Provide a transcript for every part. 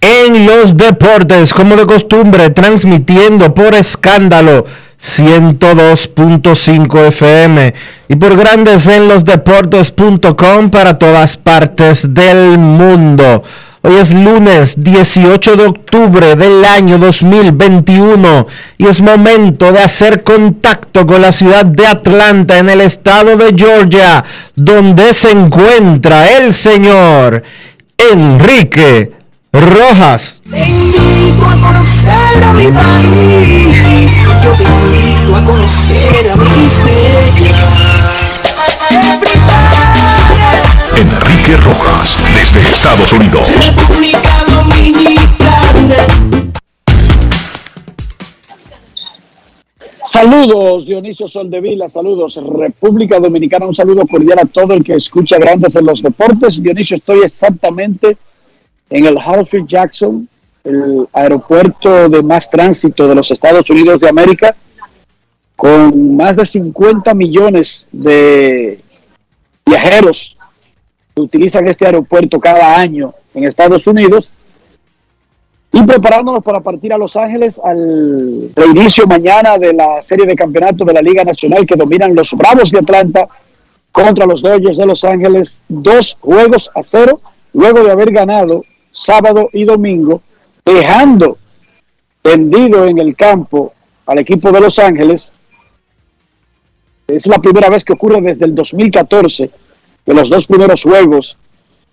en los Deportes, como de costumbre, transmitiendo por escándalo 102.5 FM y por Grandes en los Deportes.com para todas partes del mundo. Hoy es lunes 18 de octubre del año 2021 y es momento de hacer contacto con la ciudad de Atlanta en el estado de Georgia, donde se encuentra el señor Enrique Rojas. Te invito a conocer a mi país. Yo te invito a conocer a mi Enrique Rojas, desde Estados Unidos. República Dominicana. Saludos, Dionisio Soldevila, saludos, República Dominicana, un saludo cordial a todo el que escucha Grandes en los Deportes. Dionisio, estoy exactamente en el Hartford Jackson, el aeropuerto de más tránsito de los Estados Unidos de América, con más de 50 millones de viajeros que utilizan este aeropuerto cada año en Estados Unidos y preparándonos para partir a Los Ángeles al reinicio mañana de la serie de campeonato de la Liga Nacional que dominan los Bravos de Atlanta contra los Dodgers de Los Ángeles, dos juegos a cero, luego de haber ganado sábado y domingo, dejando tendido en el campo al equipo de Los Ángeles. Es la primera vez que ocurre desde el 2014 que los dos primeros juegos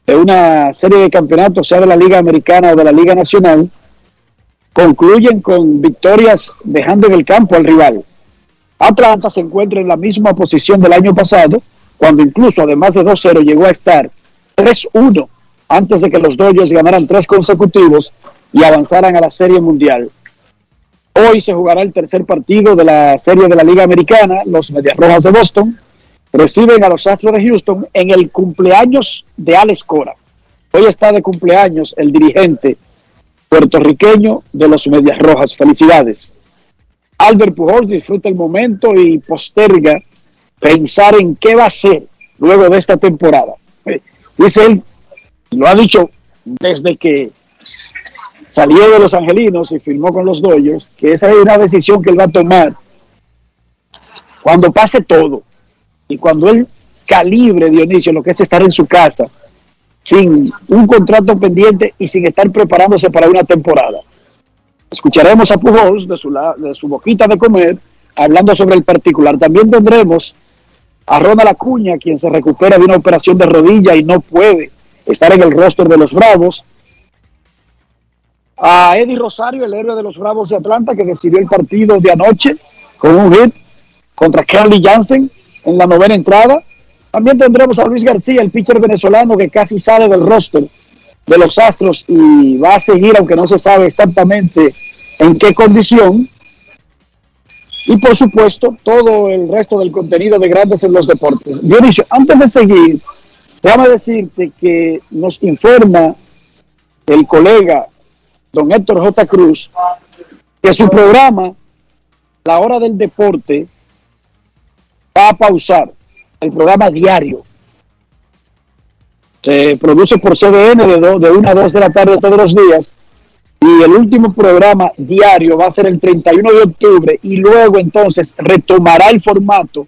de una serie de campeonatos, sea de la Liga Americana o de la Liga Nacional, concluyen con victorias dejando en el campo al rival. Atlanta se encuentra en la misma posición del año pasado, cuando incluso además de 2-0 llegó a estar 3-1 antes de que los Dodgers ganaran tres consecutivos y avanzaran a la Serie Mundial. Hoy se jugará el tercer partido de la Serie de la Liga Americana, los Medias Rojas de Boston reciben a los Astros de Houston en el cumpleaños de Alex Cora. Hoy está de cumpleaños el dirigente puertorriqueño de los Medias Rojas. Felicidades. Albert Pujols disfruta el momento y posterga pensar en qué va a ser luego de esta temporada. Eh, Dice él, lo ha dicho desde que salió de los Angelinos y firmó con los Dodgers, que esa es una decisión que él va a tomar cuando pase todo y cuando él calibre, Dionisio, lo que es estar en su casa, sin un contrato pendiente y sin estar preparándose para una temporada. Escucharemos a Pujols de su, de su boquita de comer, hablando sobre el particular. También tendremos a Ronald Acuña, quien se recupera de una operación de rodilla y no puede estar en el roster de los Bravos. A Eddie Rosario, el héroe de los Bravos de Atlanta, que decidió el partido de anoche con un hit contra Carly Jansen en la novena entrada. También tendremos a Luis García, el pitcher venezolano que casi sale del roster de los Astros y va a seguir, aunque no se sabe exactamente en qué condición. Y por supuesto, todo el resto del contenido de Grandes en los Deportes. Dionisio, antes de seguir, Déjame decirte que nos informa el colega don Héctor J. Cruz que su programa, La Hora del Deporte, va a pausar el programa diario. Se produce por CDN de, do- de 1 a 2 de la tarde todos los días y el último programa diario va a ser el 31 de octubre y luego entonces retomará el formato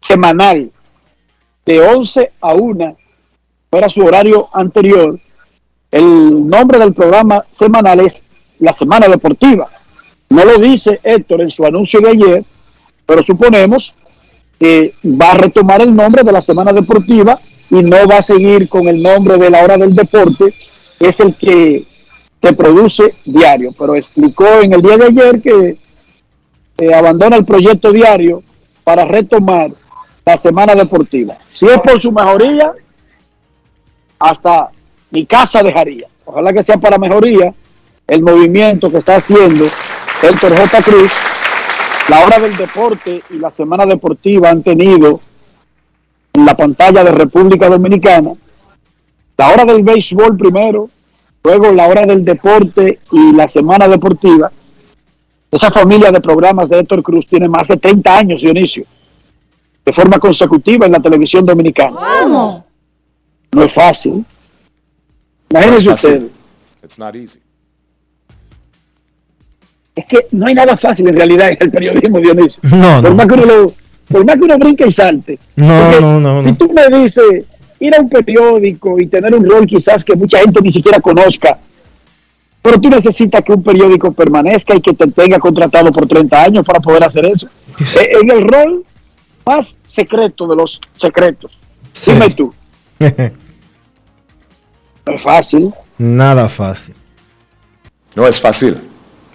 semanal de 11 a 1, era su horario anterior. El nombre del programa semanal es La Semana Deportiva. No lo dice Héctor en su anuncio de ayer, pero suponemos que va a retomar el nombre de la Semana Deportiva y no va a seguir con el nombre de la Hora del Deporte, que es el que se produce diario. Pero explicó en el día de ayer que eh, abandona el proyecto diario para retomar la Semana Deportiva. Si es por su mejoría, hasta mi casa dejaría. Ojalá que sea para mejoría el movimiento que está haciendo Héctor J. Cruz. La hora del deporte y la semana deportiva han tenido en la pantalla de República Dominicana la hora del béisbol primero, luego la hora del deporte y la semana deportiva. Esa familia de programas de Héctor Cruz tiene más de 30 años, Dionisio, de forma consecutiva en la televisión dominicana. No es fácil. Imagínense No es fácil. ustedes. It's not easy. Es que no hay nada fácil en realidad en el periodismo, Dionisio. No, Por no. más que uno, lo- por más que uno brinque y salte. No, no, no, Si tú me dices ir a un periódico y tener un rol quizás que mucha gente ni siquiera conozca, pero tú necesitas que un periódico permanezca y que te tenga contratado por 30 años para poder hacer eso. Eh, En el rol más secreto de los secretos. Sí. Dime tú, es fácil. Nada fácil. No es fácil.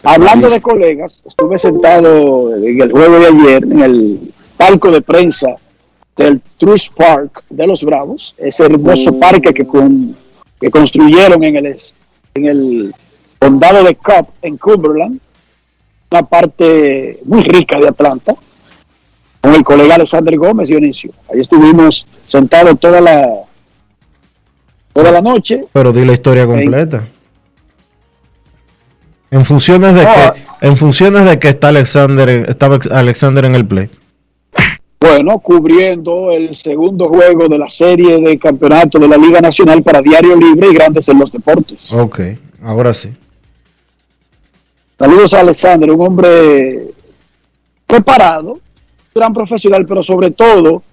Hablando de colegas, estuve sentado en el juego de ayer en el palco de prensa del Truist Park de los Bravos, ese hermoso parque que, con- que construyeron en el, en el condado de Cobb, en Cumberland, una parte muy rica de Atlanta, con el colega Alexander Gómez Dionisio. Ahí estuvimos sentados toda la, toda la noche. Pero di la historia completa. En funciones de No, que, en funciones de que está Alexander, estaba Alexander en el play. Bueno, cubriendo el segundo juego de la serie de campeonato de la Liga Nacional para Diario Libre y Grandes en los Deportes. Ok, ahora sí. Saludos a Alexander, un hombre preparado, gran profesional, pero sobre todo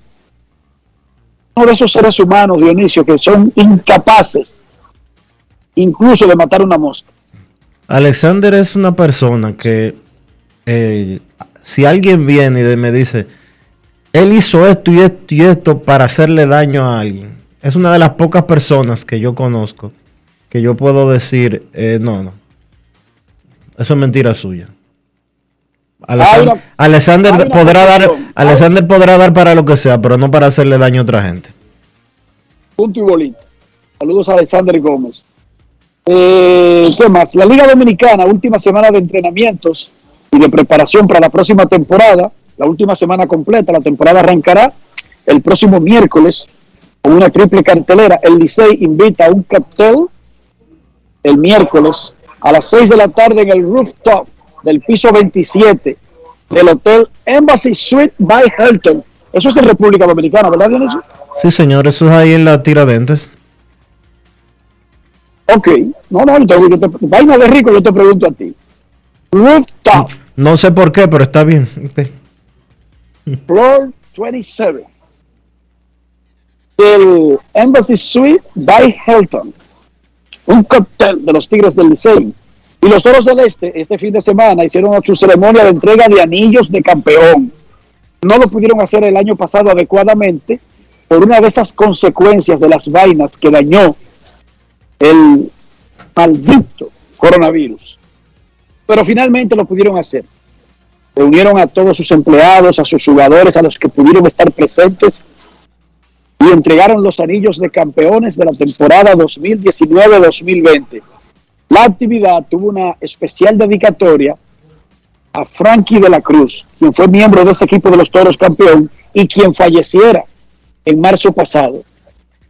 de esos seres humanos, Dionisio, que son incapaces incluso de matar una mosca. Alexander es una persona que eh, si alguien viene y me dice, él hizo esto y esto y esto para hacerle daño a alguien, es una de las pocas personas que yo conozco que yo puedo decir, eh, no, no, eso es mentira suya. Alexander, una- podrá dar. Alexander podrá dar para lo que sea, pero no para hacerle daño a otra gente. Punto y bolita. Saludos a Alexander Gómez. Eh, ¿Qué más? La Liga Dominicana, última semana de entrenamientos y de preparación para la próxima temporada. La última semana completa, la temporada arrancará el próximo miércoles con una triple cartelera. El Licey invita a un cóctel el miércoles a las 6 de la tarde en el rooftop del piso 27 del Hotel Embassy Suite by Hilton. Eso es en República Dominicana, ¿verdad, Dionisio? Sí, señor, eso es ahí en la Tiradentes. Ok, no, no, yo te, yo te- vaina de rico, yo te pregunto a ti. Rooftop, No sé por qué, pero está bien. ok. floor 27. El Embassy Suite by Hilton. Un cóctel de los Tigres del Licey. Los Toros del Este, este fin de semana, hicieron su ceremonia de entrega de anillos de campeón. No lo pudieron hacer el año pasado adecuadamente por una de esas consecuencias de las vainas que dañó el maldito coronavirus. Pero finalmente lo pudieron hacer. Reunieron a todos sus empleados, a sus jugadores, a los que pudieron estar presentes y entregaron los anillos de campeones de la temporada 2019-2020. La actividad tuvo una especial dedicatoria a Frankie de la Cruz, quien fue miembro de ese equipo de los Toros campeón y quien falleciera en marzo pasado.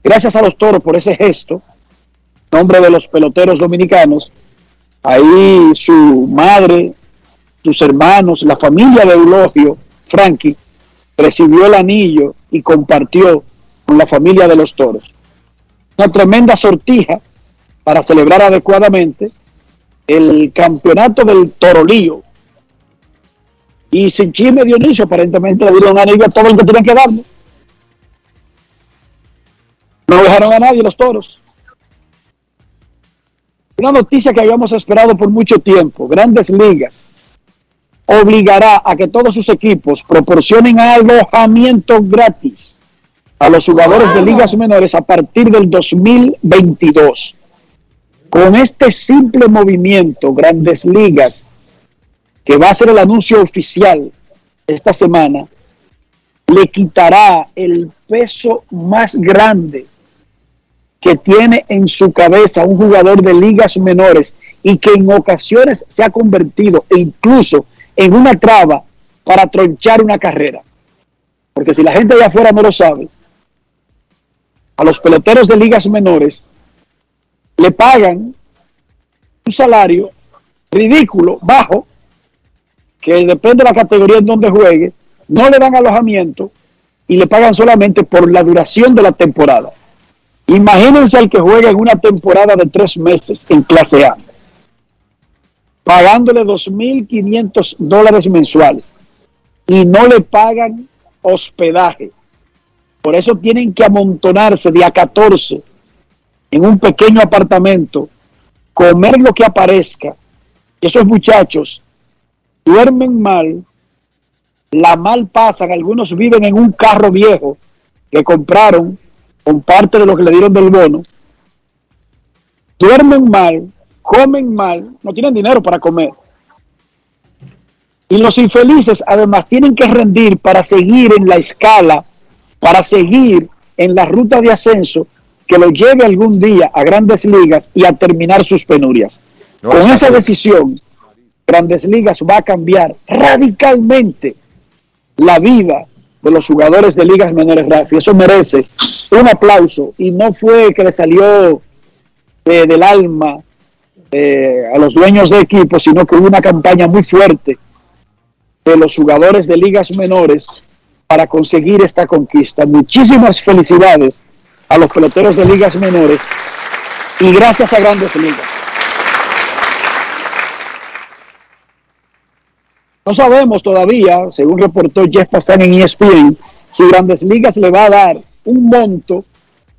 Gracias a los toros por ese gesto, nombre de los peloteros dominicanos, ahí su madre, sus hermanos, la familia de Eulogio, Frankie, recibió el anillo y compartió con la familia de los toros. Una tremenda sortija para celebrar adecuadamente el campeonato del Torolío. Y sin chisme Dionisio, aparentemente le dieron anillo a todo el que tenían que darle. No dejaron a nadie los toros. Una noticia que habíamos esperado por mucho tiempo. Grandes ligas obligará a que todos sus equipos proporcionen alojamiento gratis a los jugadores de ligas menores a partir del 2022. Con este simple movimiento, Grandes Ligas, que va a ser el anuncio oficial esta semana, le quitará el peso más grande que tiene en su cabeza un jugador de ligas menores y que en ocasiones se ha convertido e incluso en una traba para tronchar una carrera. Porque si la gente de afuera no lo sabe, a los peloteros de ligas menores le pagan un salario ridículo, bajo, que depende de la categoría en donde juegue, no le dan alojamiento y le pagan solamente por la duración de la temporada. Imagínense al que juega en una temporada de tres meses en clase A, pagándole 2.500 dólares mensuales y no le pagan hospedaje. Por eso tienen que amontonarse día 14 en un pequeño apartamento, comer lo que aparezca. Esos muchachos duermen mal, la mal pasan, algunos viven en un carro viejo que compraron con parte de lo que le dieron del bono, duermen mal, comen mal, no tienen dinero para comer. Y los infelices además tienen que rendir para seguir en la escala, para seguir en la ruta de ascenso que lo lleve algún día a grandes ligas y a terminar sus penurias. No Con es esa decisión, grandes ligas va a cambiar radicalmente la vida de los jugadores de ligas menores, Rafi. Eso merece un aplauso y no fue que le salió eh, del alma eh, a los dueños de equipos, sino que hubo una campaña muy fuerte de los jugadores de ligas menores para conseguir esta conquista. Muchísimas felicidades a los peloteros de ligas menores y gracias a grandes ligas. No sabemos todavía, según reportó Jeff Passan en ESPN, si Grandes Ligas le va a dar un monto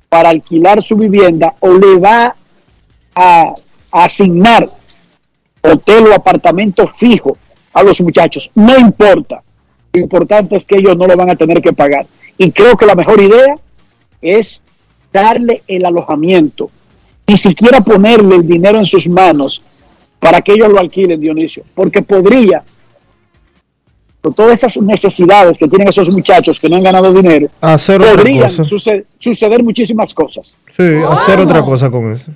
para alquilar su vivienda o le va a asignar hotel o apartamento fijo a los muchachos. No importa. Lo importante es que ellos no lo van a tener que pagar. Y creo que la mejor idea es darle el alojamiento. Ni siquiera ponerle el dinero en sus manos para que ellos lo alquilen, Dionisio. Porque podría, con todas esas necesidades que tienen esos muchachos que no han ganado dinero, Hacer otra podrían cosa. suce- suceder muchísimas cosas. Sí, hacer otra cosa con eso.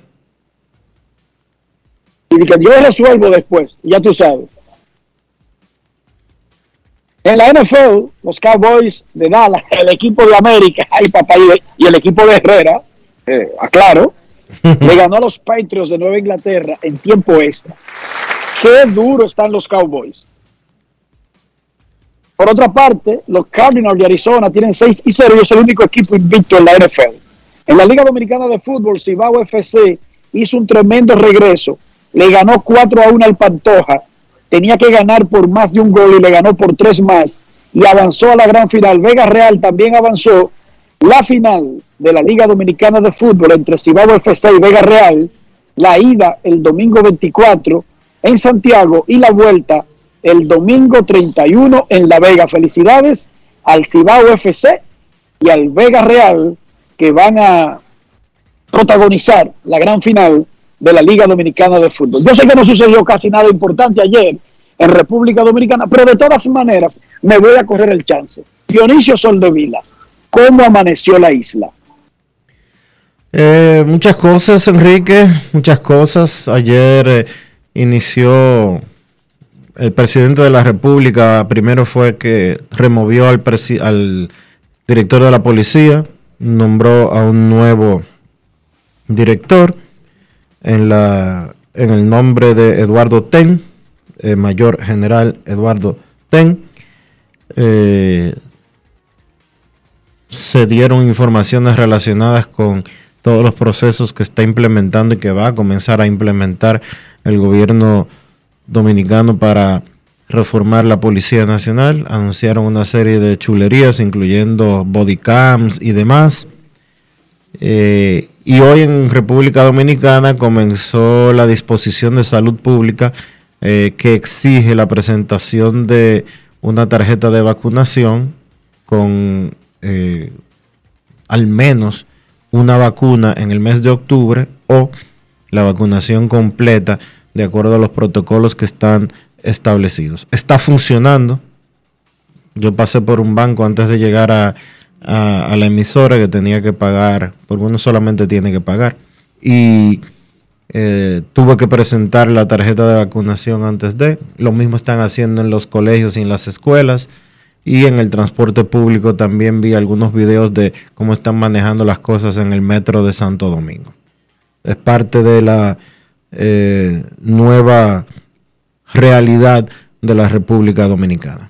y que yo resuelvo después, ya tú sabes. En la NFL, los Cowboys de Dallas, el equipo de América, ay papá, y el, y el equipo de Herrera, eh, aclaro, le ganó a los Patriots de Nueva Inglaterra en tiempo extra. Qué duro están los Cowboys. Por otra parte, los Cardinals de Arizona tienen 6 y 0 y es el único equipo invicto en la NFL. En la Liga Dominicana de Fútbol, Cibao FC hizo un tremendo regreso. Le ganó 4 a 1 al Pantoja. Tenía que ganar por más de un gol y le ganó por 3 más. Y avanzó a la gran final. Vega Real también avanzó. La final de la Liga Dominicana de Fútbol entre Cibao FC y Vega Real. La ida el domingo 24 en Santiago y la vuelta el domingo 31 en La Vega. Felicidades al Cibao FC y al Vega Real que van a protagonizar la gran final de la Liga Dominicana de Fútbol. Yo sé que no sucedió casi nada importante ayer en República Dominicana, pero de todas maneras me voy a correr el chance. Dionisio Soldevila, ¿cómo amaneció la isla? Eh, muchas cosas, Enrique, muchas cosas. Ayer eh, inició el presidente de la República, primero fue que removió al, al director de la policía, nombró a un nuevo director en, en el nombre de Eduardo Ten, eh, mayor general Eduardo Ten. Eh, se dieron informaciones relacionadas con todos los procesos que está implementando y que va a comenzar a implementar el gobierno dominicano para reformar la Policía Nacional. Anunciaron una serie de chulerías, incluyendo bodycams y demás. Eh, y hoy en República Dominicana comenzó la disposición de salud pública eh, que exige la presentación de una tarjeta de vacunación con eh, al menos una vacuna en el mes de octubre o la vacunación completa de acuerdo a los protocolos que están establecidos. Está funcionando. Yo pasé por un banco antes de llegar a, la emisora que tenía que pagar, porque uno solamente tiene que pagar. Y eh, tuve que presentar la tarjeta de vacunación antes de. Lo mismo están haciendo en los colegios y en las escuelas. Y en el transporte público también vi algunos videos de cómo están manejando las cosas en el metro de Santo Domingo. Es parte de la eh, nueva realidad de la República Dominicana.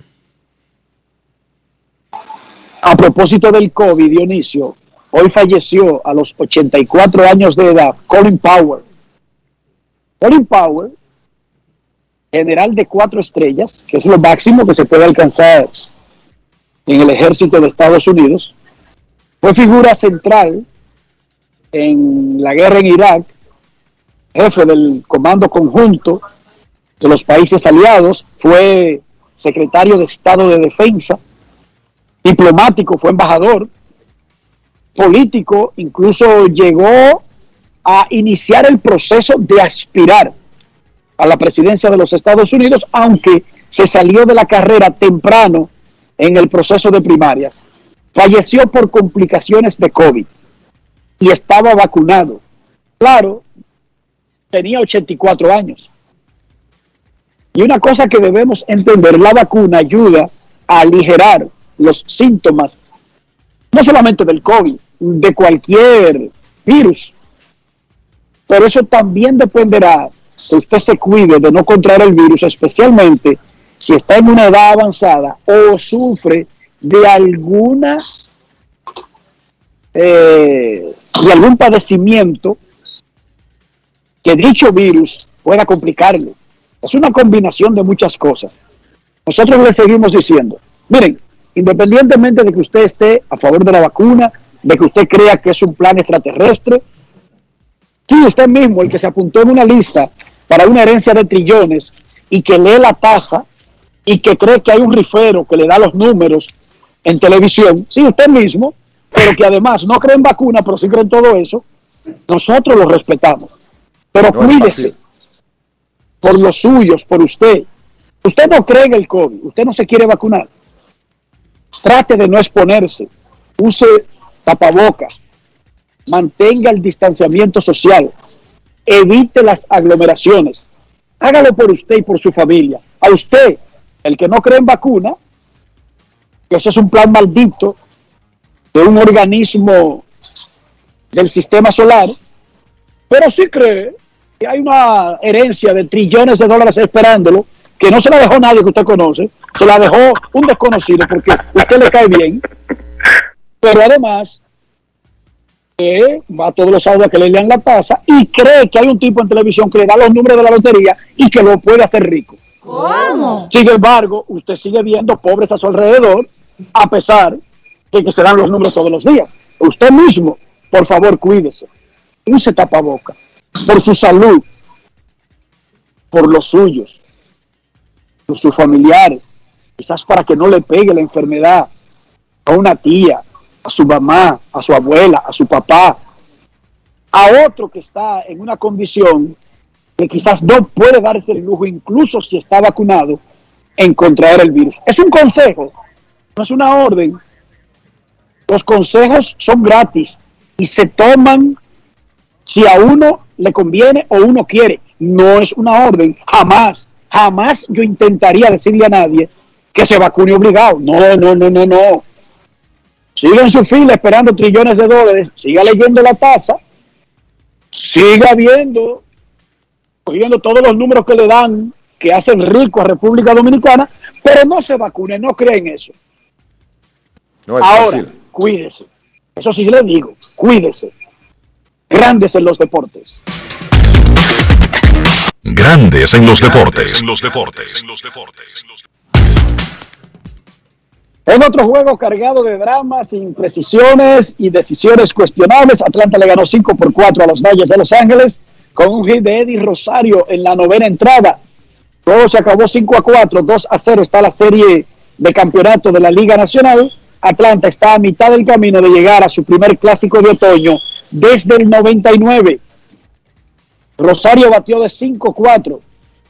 A propósito del COVID, Dionisio, hoy falleció a los 84 años de edad Colin Powell. Colin Powell, general de cuatro estrellas, que es lo máximo que se puede alcanzar en el ejército de Estados Unidos, fue figura central en la guerra en Irak, jefe del comando conjunto de los países aliados, fue secretario de Estado de Defensa, diplomático, fue embajador, político, incluso llegó a iniciar el proceso de aspirar a la presidencia de los Estados Unidos, aunque se salió de la carrera temprano en el proceso de primarias, falleció por complicaciones de COVID y estaba vacunado. Claro, tenía 84 años. Y una cosa que debemos entender, la vacuna ayuda a aligerar los síntomas, no solamente del COVID, de cualquier virus. Pero eso también dependerá que usted se cuide de no contraer el virus, especialmente si está en una edad avanzada o sufre de alguna eh, de algún padecimiento que dicho virus pueda complicarle. Es una combinación de muchas cosas. Nosotros le seguimos diciendo, miren, independientemente de que usted esté a favor de la vacuna, de que usted crea que es un plan extraterrestre, si usted mismo, el que se apuntó en una lista para una herencia de trillones y que lee la tasa y que cree que hay un rifero que le da los números en televisión, sí, usted mismo, pero que además no cree en vacuna, pero sí cree en todo eso, nosotros lo respetamos. Pero cuídese por los suyos, por usted. Usted no cree en el COVID, usted no se quiere vacunar. Trate de no exponerse, use tapabocas, mantenga el distanciamiento social, evite las aglomeraciones. Hágalo por usted y por su familia. A usted el que no cree en vacuna, que eso es un plan maldito de un organismo del sistema solar, pero sí cree que hay una herencia de trillones de dólares esperándolo, que no se la dejó nadie que usted conoce, se la dejó un desconocido porque usted le cae bien, pero además va todos los sábados a que le lean la tasa y cree que hay un tipo en televisión que le da los números de la lotería y que lo puede hacer rico. ¿Cómo? Sin embargo, usted sigue viendo pobres a su alrededor, a pesar de que se dan los números todos los días. Usted mismo, por favor, cuídese. Use tapaboca. Por su salud, por los suyos, por sus familiares. Quizás para que no le pegue la enfermedad a una tía, a su mamá, a su abuela, a su papá, a otro que está en una condición que quizás no puede darse el lujo, incluso si está vacunado, en contraer el virus. Es un consejo, no es una orden. Los consejos son gratis y se toman si a uno le conviene o uno quiere. No es una orden. Jamás, jamás yo intentaría decirle a nadie que se vacune obligado. No, no, no, no, no. Siga en su fila esperando trillones de dólares, siga leyendo la tasa, siga viendo, cogiendo todos los números que le dan, que hacen rico a República Dominicana, pero no se vacune, no creen eso. No es Ahora, fácil. cuídese. Eso sí le digo, cuídese. Grandes en los deportes. Grandes en los deportes. En los deportes. En los deportes. En otro juego cargado de dramas, imprecisiones y decisiones cuestionables, Atlanta le ganó 5 por 4 a los Valles de Los Ángeles con un hit de Eddie Rosario en la novena entrada. Todo se acabó 5 a 4, 2 a 0 está la serie de campeonato de la Liga Nacional. Atlanta está a mitad del camino de llegar a su primer clásico de otoño desde el 99. Rosario batió de 5-4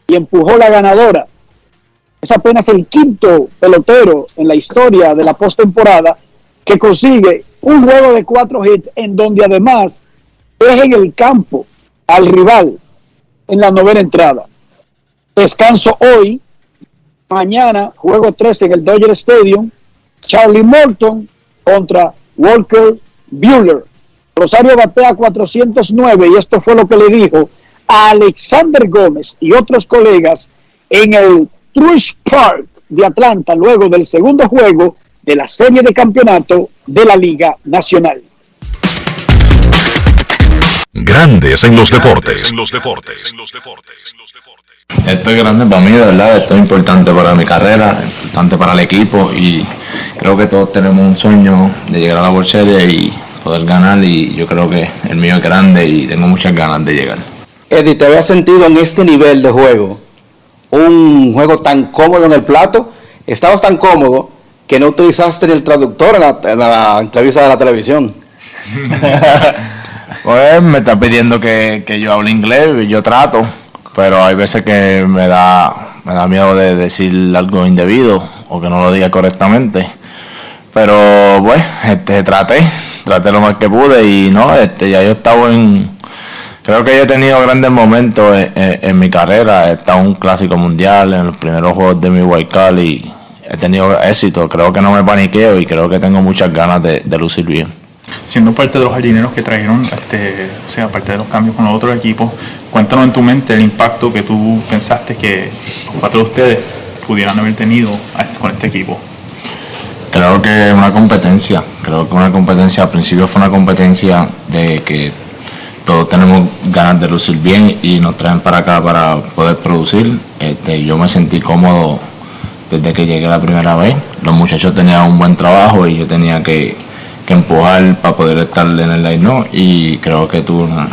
y empujó la ganadora. Es apenas el quinto pelotero en la historia de la postemporada que consigue un juego de cuatro hits en donde además deja en el campo al rival en la novena entrada. Descanso hoy, mañana juego 13 en el Dodger Stadium, Charlie Morton contra Walker Bueller. Rosario batea 409 y esto fue lo que le dijo a Alexander Gómez y otros colegas en el Truist Park de Atlanta luego del segundo juego de la serie de campeonato de la Liga Nacional. Grandes en los deportes. En los deportes. En los deportes. En los deportes. Esto es grande para mí, de verdad, esto es importante para mi carrera, importante para el equipo y creo que todos tenemos un sueño de llegar a la World Series y poder ganar y yo creo que el mío es grande y tengo muchas ganas de llegar. Eddie, ¿te habías sentido en este nivel de juego? Un juego tan cómodo en el plato. Estabas tan cómodo que no utilizaste ni el traductor en la, en la entrevista de la televisión. Pues me está pidiendo que, que yo hable inglés y yo trato, pero hay veces que me da, me da miedo de decir algo indebido o que no lo diga correctamente. Pero pues, este, traté, traté lo más que pude y no, este, ya yo estaba en, creo que yo he tenido grandes momentos en, en- en mi carrera, he estado en un clásico mundial, en los primeros juegos de mi Call y he tenido éxito, creo que no me paniqueo y creo que tengo muchas ganas de, de lucir bien. siendo parte de los jardineros que trajeron, este, o sea, parte de los cambios con los otros equipos, cuéntanos en tu mente el impacto que tú pensaste que los cuatro de ustedes pudieran haber tenido a- con este equipo. Creo que una competencia, creo que una competencia, al principio fue una competencia de que todos tenemos ganas de lucir bien y nos traen para acá para poder producir. Este, yo me sentí cómodo desde que llegué la primera vez. Los muchachos tenían un buen trabajo y yo tenía que, que empujar para poder estar en el line no y creo que tuve una,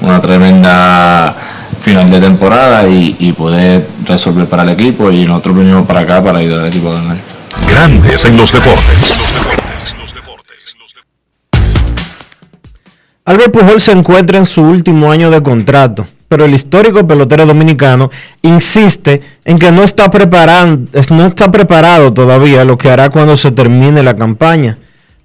una, tremenda final de temporada y, y pude resolver para el equipo y nosotros vinimos para acá para ayudar al equipo a ganar. Grandes en. Los deportes. Albert Pujol se encuentra en su último año de contrato, pero el histórico pelotero dominicano insiste en que no está, preparan- no está preparado todavía lo que hará cuando se termine la campaña.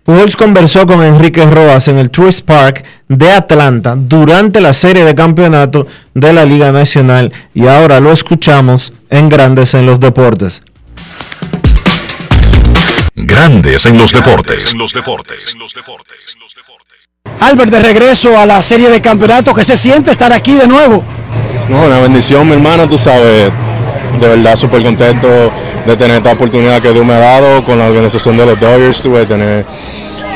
Pujols conversó con Enrique Roas en el Truist Park de Atlanta durante la serie de campeonato de la Liga Nacional y ahora lo escuchamos en Grandes en los Deportes. Grandes en los deportes. En los deportes. En los deportes. Albert, de regreso a la serie de campeonatos, ¿qué se siente estar aquí de nuevo? No, una bendición, mi hermano, tú sabes. De verdad, súper contento de tener esta oportunidad que Dios me ha dado con la organización de los Dodgers, tuve tener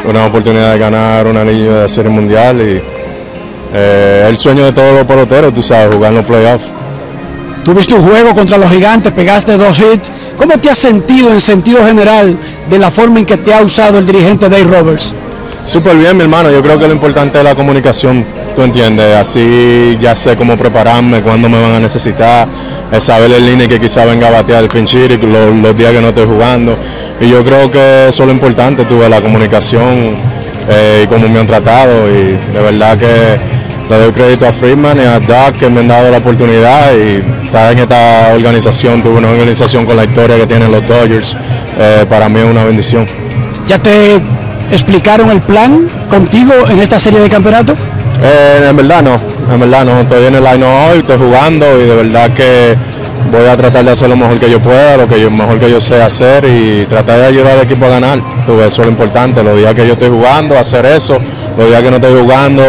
una oportunidad de ganar una anillo de serie mundial y eh, el sueño de todos los peloteros, tú sabes, jugar en los playoffs. Tuviste un juego contra los gigantes, pegaste dos hits. ¿Cómo te has sentido en sentido general de la forma en que te ha usado el dirigente Dave Roberts? Súper bien, mi hermano. Yo creo que lo importante es la comunicación, tú entiendes. Así ya sé cómo prepararme, cuándo me van a necesitar, es saber el línea que quizá venga a batear el pinchir los, los días que no estoy jugando. Y yo creo que eso es lo importante, tuve la comunicación eh, y cómo me han tratado. Y de verdad que le doy crédito a Freeman y a Doug que me han dado la oportunidad y estar en esta organización, tuve una organización con la historia que tienen los Dodgers, eh, para mí es una bendición. ¿Ya te explicaron el plan contigo en esta serie de campeonatos? Eh, en verdad no, en verdad no, estoy en el line hoy, estoy jugando y de verdad que voy a tratar de hacer lo mejor que yo pueda, lo que yo, mejor que yo sé hacer y tratar de ayudar al equipo a ganar. Tú, eso es lo importante, los días que yo estoy jugando, hacer eso, los días que no estoy jugando,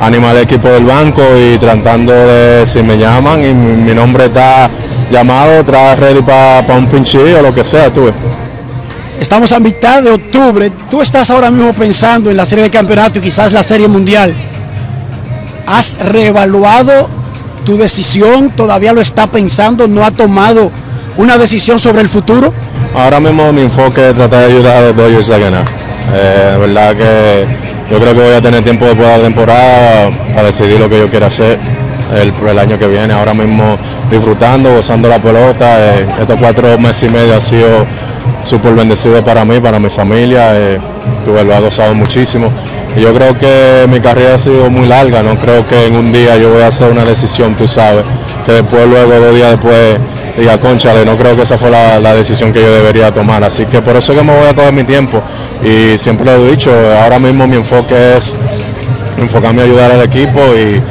animar al equipo del banco y tratando de, si me llaman y mi, nombre está llamado, trae ready para un pinchillo o lo que sea, tú. Estamos a mitad de octubre. Tú estás ahora mismo pensando en la serie de campeonato y quizás la serie mundial. ¿Has reevaluado tu decisión? ¿Todavía lo está pensando? ¿No ha tomado una decisión sobre el futuro? Ahora mismo mi enfoque es tratar de ayudar a los Dodgers a ganar. Eh, de verdad que yo creo que voy a tener tiempo después de la temporada para decidir lo que yo quiero hacer el, el año que viene. Ahora mismo disfrutando, gozando la pelota. eh, estos cuatro meses y medio ha sido súper bendecido para mí, para mi familia. eh, tuve, lo he gozado muchísimo. Y yo creo que mi carrera ha sido muy larga. No creo que en un día yo voy a hacer una decisión, tú sabes, que después, luego, dos días después, diga, conchale, no creo que esa fue la, decisión que yo debería tomar. Así que por eso es que me voy a coger mi tiempo. Y siempre lo he dicho, ahora mismo mi enfoque es enfocarme a ayudar al equipo y,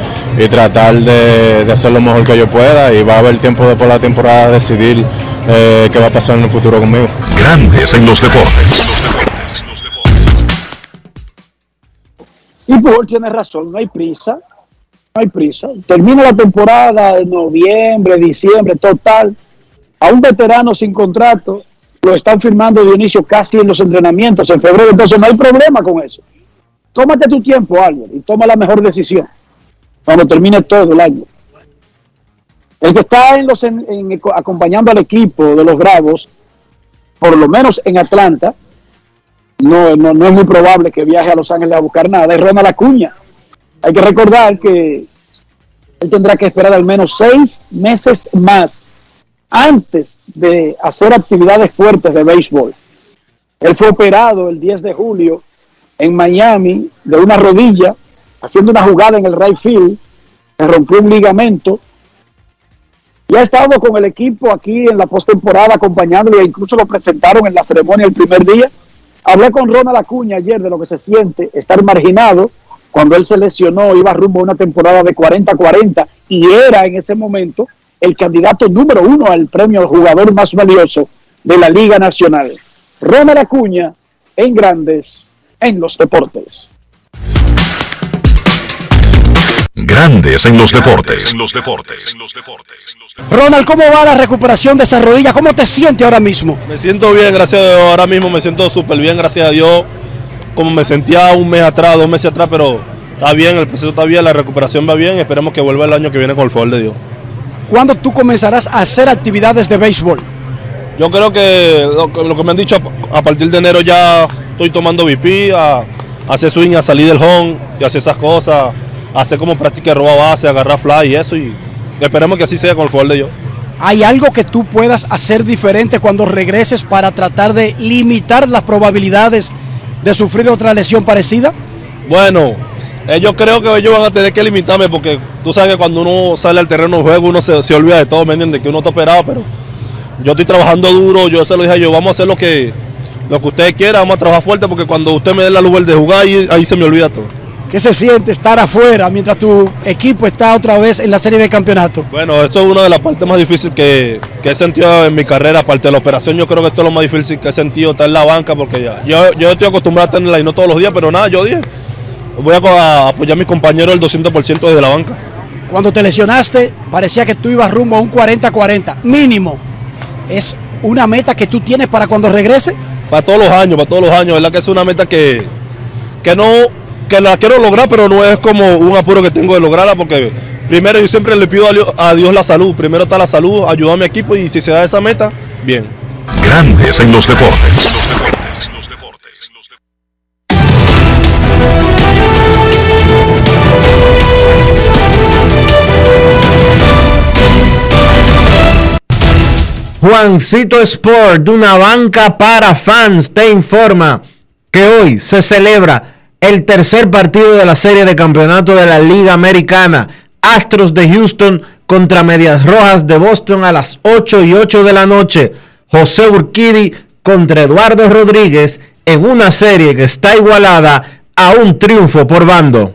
tratar de, de hacer lo mejor que yo pueda. Y va a haber tiempo después de la temporada de decidir eh, qué va a pasar en el futuro conmigo. Grandes en los deportes. Y Paul tiene razón, no hay prisa, no hay prisa. Termina la temporada de noviembre, diciembre, total. A un veterano sin contrato lo están firmando de inicio casi en los entrenamientos en febrero, entonces no hay problema con eso. Tómate tu tiempo, Álvaro, y toma la mejor decisión cuando termine todo el año. El que está en los, en- acompañando al equipo de los Bravos, por lo menos en Atlanta, no, no, no es muy probable que viaje a Los Ángeles a buscar nada, es Ronald Acuña. Hay que recordar que él tendrá que esperar al menos seis meses más antes de hacer actividades fuertes de béisbol. Él fue operado el 10 de julio en Miami de una rodilla, haciendo una jugada en el right field, se rompió un ligamento y ha estado con el equipo aquí en la postemporada acompañándolo e incluso lo presentaron en la ceremonia el primer día. Hablé con Ronald Acuña ayer de lo que se siente estar marginado. Cuando él se lesionó, iba rumbo a una temporada de 40-40 y era en ese momento el candidato número uno al premio al jugador más valioso de la Liga Nacional. Ronald Acuña en Grandes en los Deportes. Grandes en los deportes. En los deportes. Ronald, ¿cómo va la recuperación de esa rodilla? ¿Cómo te sientes ahora mismo? Me siento bien, gracias a Dios. Ahora mismo me siento súper bien, gracias a Dios. Como me sentía un mes atrás, dos meses atrás, pero está bien, el proceso está bien, la recuperación va bien. Esperemos que vuelva el año que viene con el favor de Dios. ¿Cuándo tú comenzarás a hacer actividades de béisbol? Yo creo que lo, que lo que me han dicho, a, partir de enero ya estoy tomando VP, a, a hacer swing, a salir del home y hacer esas cosas, hacer como práctica de roba base, agarrar fly y eso. Y esperemos que así sea con el favor de Dios. ¿Hay algo que tú puedas hacer diferente cuando regreses para tratar de limitar las probabilidades de sufrir otra lesión parecida? Bueno, eh, yo creo que ellos van a tener que limitarme porque tú sabes que cuando uno sale al terreno de juego uno se, se olvida de todo, ¿me entiendes? Que uno está operado, pero yo estoy trabajando duro, yo se lo dije a ellos, vamos a hacer lo que, lo que ustedes quieran, vamos a trabajar fuerte porque cuando usted me dé la luz de jugar, ahí, ahí se me olvida todo. ¿Qué se siente estar afuera mientras tu equipo está otra vez en la serie de campeonato? Bueno, esto es una de las partes más difíciles que, que he sentido en mi carrera, aparte de la operación, yo creo que esto es lo más difícil que he sentido, estar en la banca, porque ya, yo, yo estoy acostumbrado a tenerla y no todos los días, pero nada, yo dije, voy a apoyar a mis compañeros el 200% desde la banca. Cuando te lesionaste, parecía que tú ibas rumbo a un 40-40, mínimo. ¿Es una meta que tú tienes para cuando regrese? para todos los años, para todos los años, ¿verdad? Que es una meta que, que no, que la quiero lograr, pero no es como un apuro que tengo de lograrla, porque primero yo siempre le pido a Dios, a Dios la salud, primero está la salud, ayudar a mi equipo y si se da esa meta, bien. Grandes en los deportes. Juancito Sport, de una banca para fans, te informa que hoy se celebra el tercer partido de la serie de campeonato de la Liga Americana. Astros de Houston contra Medias Rojas de Boston a las 8 y 8 de la noche. José Urquidi contra Eduardo Rodríguez en una serie que está igualada a un triunfo por bando.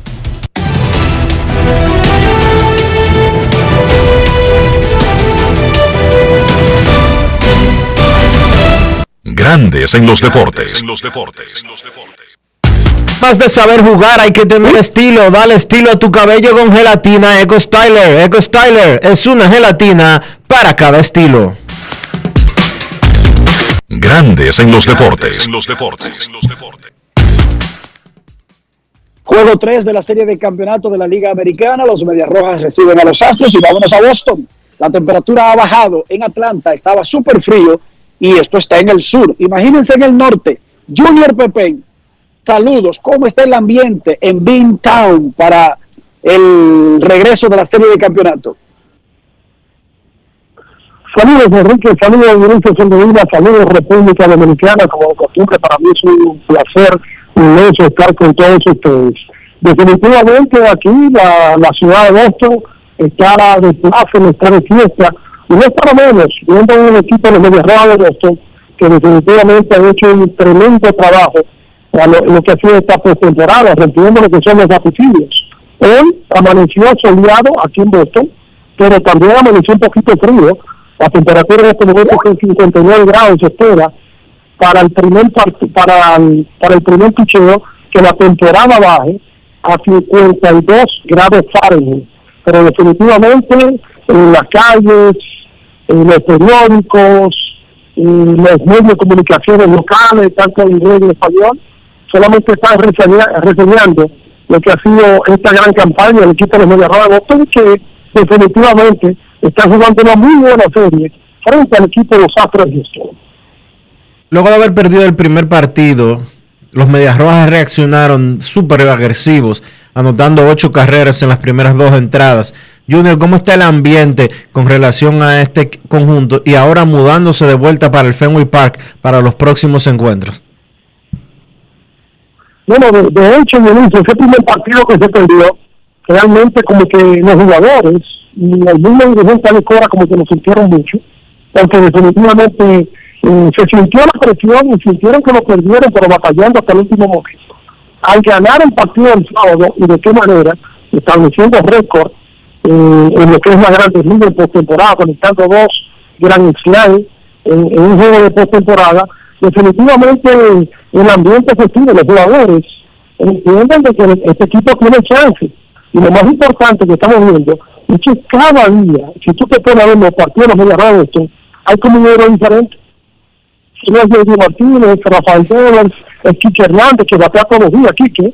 Grandes en los deportes. Más de saber jugar, hay que tener estilo. Dale estilo a tu cabello con gelatina Eco Styler. Eco Styler es una gelatina para cada estilo. Grandes en los deportes. Juego 3 de la serie de campeonato de la Liga Americana. Los Medias Rojas reciben a los Astros y vámonos a Boston. La temperatura ha bajado en Atlanta, estaba súper frío y esto está en el sur. Imagínense en el norte. Junior Pepe, saludos. ¿Cómo está el ambiente en Beantown para el regreso de la serie de campeonato? Saludos Enrique, saludos Mauricio Soldevila, saludos República Dominicana, como de costumbre para mí es un placer inmenso estar con todos ustedes. Definitivamente aquí la, ciudad de Boston está de plaza, está de fiesta, y no es para menos, viendo un equipo de Rojas de Boston que definitivamente ha hecho un tremendo trabajo a lo, que ha sido esta postemporada, rompiendo lo que son los vaticinios. Hoy amaneció soleado aquí en Boston, pero también amaneció un poquito frío. La temperatura en este momento es 59 grados, se espera para el primer para el, para el primer picheo que la temporada baje a 52 grados Fahrenheit. Pero definitivamente en las calles, los periódicos, los medios de comunicaciones locales, tanto en inglés y en español, solamente están reseña- reseñando lo que ha sido esta gran campaña del equipo de los Medias Rojas de Boston, que definitivamente está jugando una muy buena serie frente al equipo de los Astros de Houston. Luego de haber perdido el primer partido, los Medias Rojas reaccionaron súper agresivos, anotando ocho carreras en las primeras dos entradas. Junior, ¿cómo está el ambiente con relación a este conjunto y ahora mudándose de vuelta para el Fenway Park para los próximos encuentros? Bueno, de, de hecho, Dionisio, ese primer partido que se perdió, realmente como que los jugadores y el mismo dirigente de Cora como que lo sintieron mucho, porque definitivamente eh, se sintió la presión y sintieron que lo perdieron, pero batallando hasta el último momento. Al ganar el partido el sábado, y de qué manera, estableciendo récord eh, en lo que es la grande liga en postemporada, conectando dos Grand Slam en, un juego de postemporada, definitivamente el ambiente se sube, los jugadores entienden de que este equipo tiene chance. Y lo más importante que estamos viendo es que cada día, si tú te pones a ver los partidos de de esto, hay como un héroe diferente. Si no es Diego Martínez, Rafael Devers, es Quique Hernández, que batea todos los días, Quique,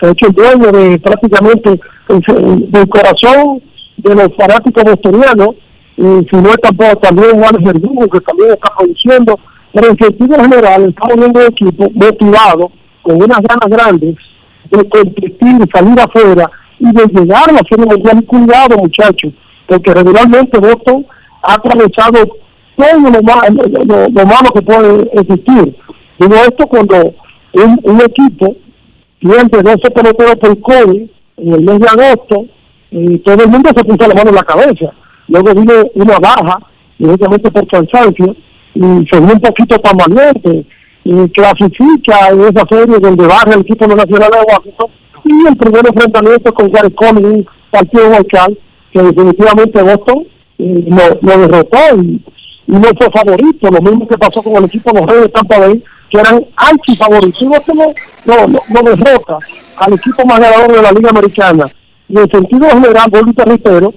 se ha hecho dueño de prácticamente el- del corazón de los fanáticos bostonianos, y si no tampoco también Juan Verdugo, que también está produciendo, pero en sentido general estamos viendo un equipo motivado, con unas ganas grandes de competir, salir afuera y de llegar a la serie mundial. Cuidado, muchachos, porque regularmente Boston ha atravesado todo lo, ma- lo, lo- lo malo que puede existir. Digo esto cuando un, un equipo pierde 12 peloteros por COVID en el mes de agosto, y todo el mundo se puso la mano en la cabeza. Luego vino una baja, directamente por cansancio, y se vio un poquito tambaleante, y clasifica en esa serie donde baja el equipo Nacional de Washington, y el primer enfrentamiento con Gary Cole, un partido local, que definitivamente Boston eh, lo, lo derrotó y, y no fue favorito, lo mismo que pasó con el equipo de los Reyes de Tampa Bay, que eran Boston no, no, no, derrota al equipo más ganador de la Liga Americana. Y en sentido general, te reitero,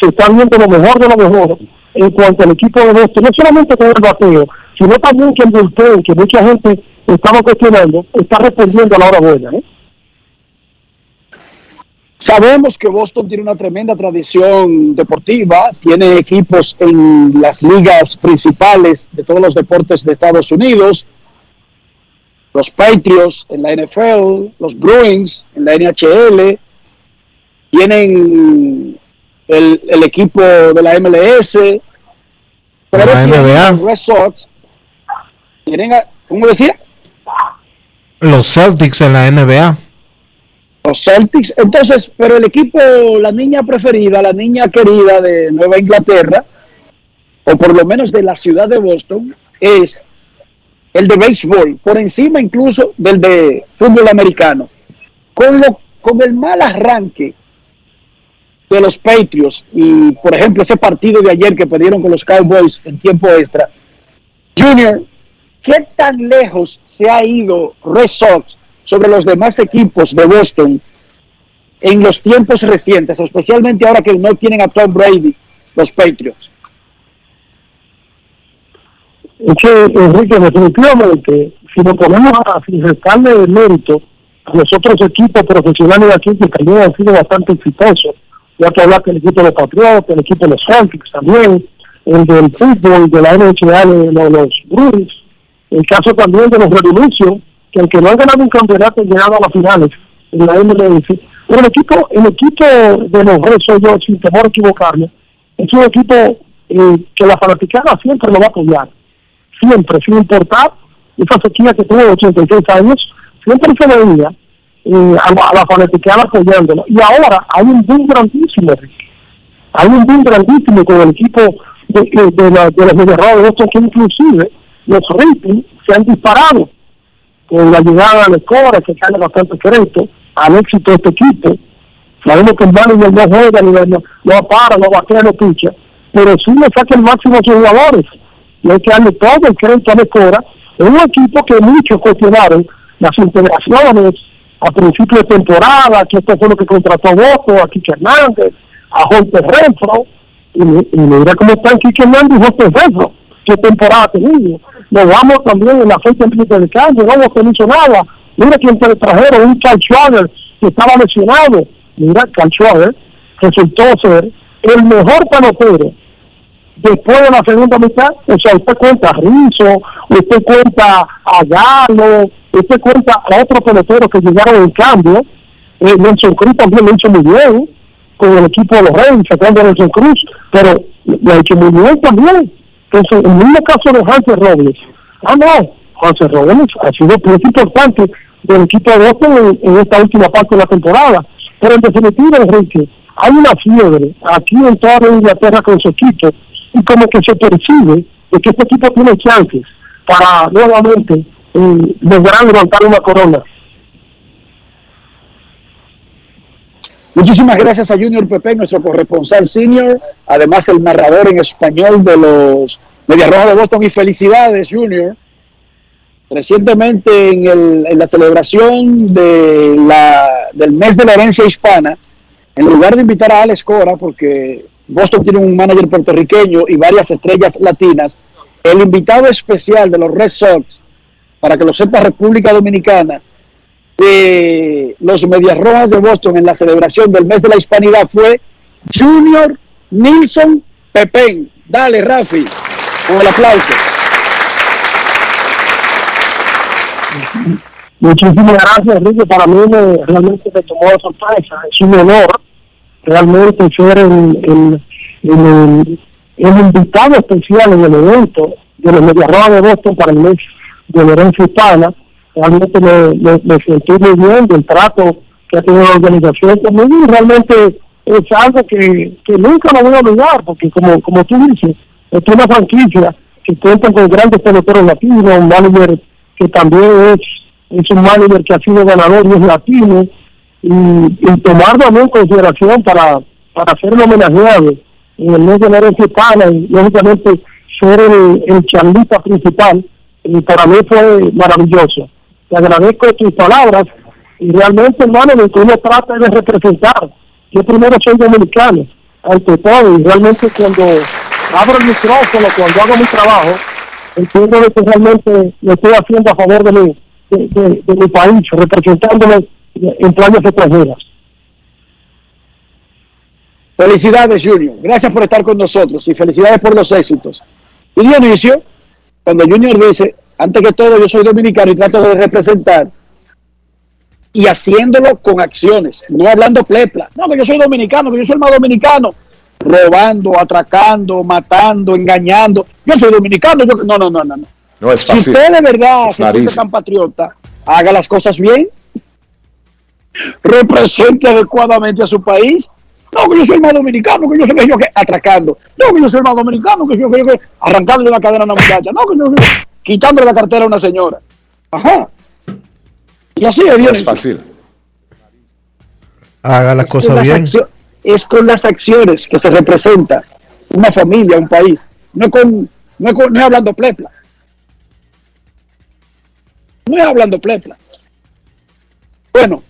se está viendo lo mejor de lo mejor en cuanto al equipo de Boston, no solamente con el bateo, sino también que el bullpen, que mucha gente estaba cuestionando, está respondiendo a la hora buena. ¿eh? Sabemos que Boston tiene una tremenda tradición deportiva, tiene equipos en las ligas principales de todos los deportes de Estados Unidos, los Patriots en la NFL, los Bruins en la NHL, tienen el, el equipo de la MLS, pero La NBA. Sox, Tienen a- ¿Cómo decía? Los Celtics en la NBA. Los Celtics. Entonces, pero el equipo, la niña preferida, la niña querida de Nueva Inglaterra, o por lo menos de la ciudad de Boston, es el de béisbol, por encima incluso del de fútbol americano. Con, lo, con el mal arranque de los Patriots y, por ejemplo, ese partido de ayer que perdieron con los Cowboys en tiempo extra, Junior, ¿qué tan lejos se ha ido Red Sox sobre los demás equipos de Boston en los tiempos recientes, especialmente ahora que no tienen a Tom Brady, los Patriots? Es que, Enrique, definitivamente, si nos ponemos a restarle el mérito a los otros equipos profesionales de aquí que también han sido bastante exitosos, ya que hablaste del equipo de los Patriotas, el equipo de los Celtics también, el del fútbol, de la NBA, de los, los el caso también de los Revolution, que aunque no han ganado un campeonato, han llegado a las finales en la MLS. Pero el equipo, el equipo de los Red Sox, yo, sin temor a equivocarme, es un equipo eh, que la fanaticada siempre lo va a apoyar siempre, sin importar esa sequía que tuvo de 86 años, siempre se veía eh, a, la- la fanaticada apoyándolo. Y ahora hay un boom grandísimo, hay un boom grandísimo con el equipo de, los Medias Rojas de que inclusive los ratings se han disparado con la llegada de Cora, que cae bastante crédito al éxito de este equipo. Sabemos que el manager no juega, no, no para, no batea, no picha, pero sí le saca el máximo a sus jugadores. Hay que darle todo el crédito a Lecora. Es un equipo que muchos cuestionaron las integraciones a principio de temporada, que esto fue lo que contrató Boto, a Kike Hernández, a Jorge Renfro, y, y mira cómo están Kike Hernández y Jorge Renfro, qué temporada ha tenido. Nos vamos también en la fecha límite de cambio, no hemos nada. Mira quién te trajeron, un Carl Schwager que estaba lesionado. Mira, Carl Schwager resultó ser el mejor pelotero después de la segunda mitad, o sea, usted cuenta a Rizzo, usted cuenta a Galo, usted cuenta a otros peloteros que llegaron en cambio, eh, Nelson Cruz también lo hizo muy bien con el equipo de los Reyes, sacando a Nelson Cruz, pero lo ha hecho muy bien también. Entonces, en el mismo caso de Hanser Robles, ah no, Robles ha sido pieza importante del equipo de Boston en, en esta última parte de la temporada. Pero en definitiva, Enrique, hay una fiebre aquí en toda la Inglaterra con su equipo y como que se percibe de que este equipo tiene chances para nuevamente eh, lograr levantar una corona. Muchísimas gracias a Junior Pepe, nuestro corresponsal senior, además el narrador en español de los Medias Rojas de Boston. Y felicidades, Junior. Recientemente en, el- en la celebración de la, del mes de la herencia hispana, en lugar de invitar a Alex Cora, porque Boston tiene un manager puertorriqueño y varias estrellas latinas, el invitado especial de los Red Sox, para que lo sepa República Dominicana, de los Medias Rojas de Boston en la celebración del mes de la hispanidad fue Junior Nilsson Pepén. Dale, Rafi, con el aplauso. Muchísimas gracias, Enrique. Para mí me- realmente me tomó de sorpresa. Es un honor realmente ser el, invitado especial en el evento de los Rojas de Boston para el mes de herencia hispana. Realmente me, me, me sentí muy bien del trato que ha tenido la organización conmigo y realmente es algo que, que nunca lo voy a olvidar porque como, como tú dices, es una franquicia que cuenta con grandes peloteros latinos, un manager que también es, es un manager que ha sido ganador y es latino, y, y tomarlo también consideración para, para ser homenajeado en el mes de la hispana y lógicamente ser el, el charlista principal, y para mí fue maravilloso. Te agradezco tus palabras y realmente, hermano, lo que uno trata de representar. Yo primero soy dominicano, ante todo, y realmente cuando abro el micrófono, cuando hago mi trabajo, entiendo que realmente lo estoy haciendo a favor de mi, de, de- de mi país, representándome en playas extranjeras. Felicidades, Junior. Gracias por estar con nosotros y felicidades por los éxitos. Y Dionisio, cuando Junior dice, antes que todo yo soy dominicano y trato de representar, y haciéndolo con acciones, no hablando plepla. No, que yo soy dominicano, que yo soy el más dominicano, robando, atracando, matando, engañando. Yo soy dominicano. yo- No, no, no, no, no. Es Si fácil. usted de verdad easy. tan patriota, haga las cosas bien, represente adecuadamente a su país. No, que yo soy más dominicano, que yo soy que yo que atracando. No, que yo soy más dominicano, que yo que yo que arrancándole la cadena a una muchacha. No, que yo que quitándole la cartera a una señora. Ajá. Y así es, No es fácil. Haga las cosas bien. es con las acciones que se representa una familia, un país. No es, con, no es, con- no es hablando plepla. No es hablando plepla. Bueno,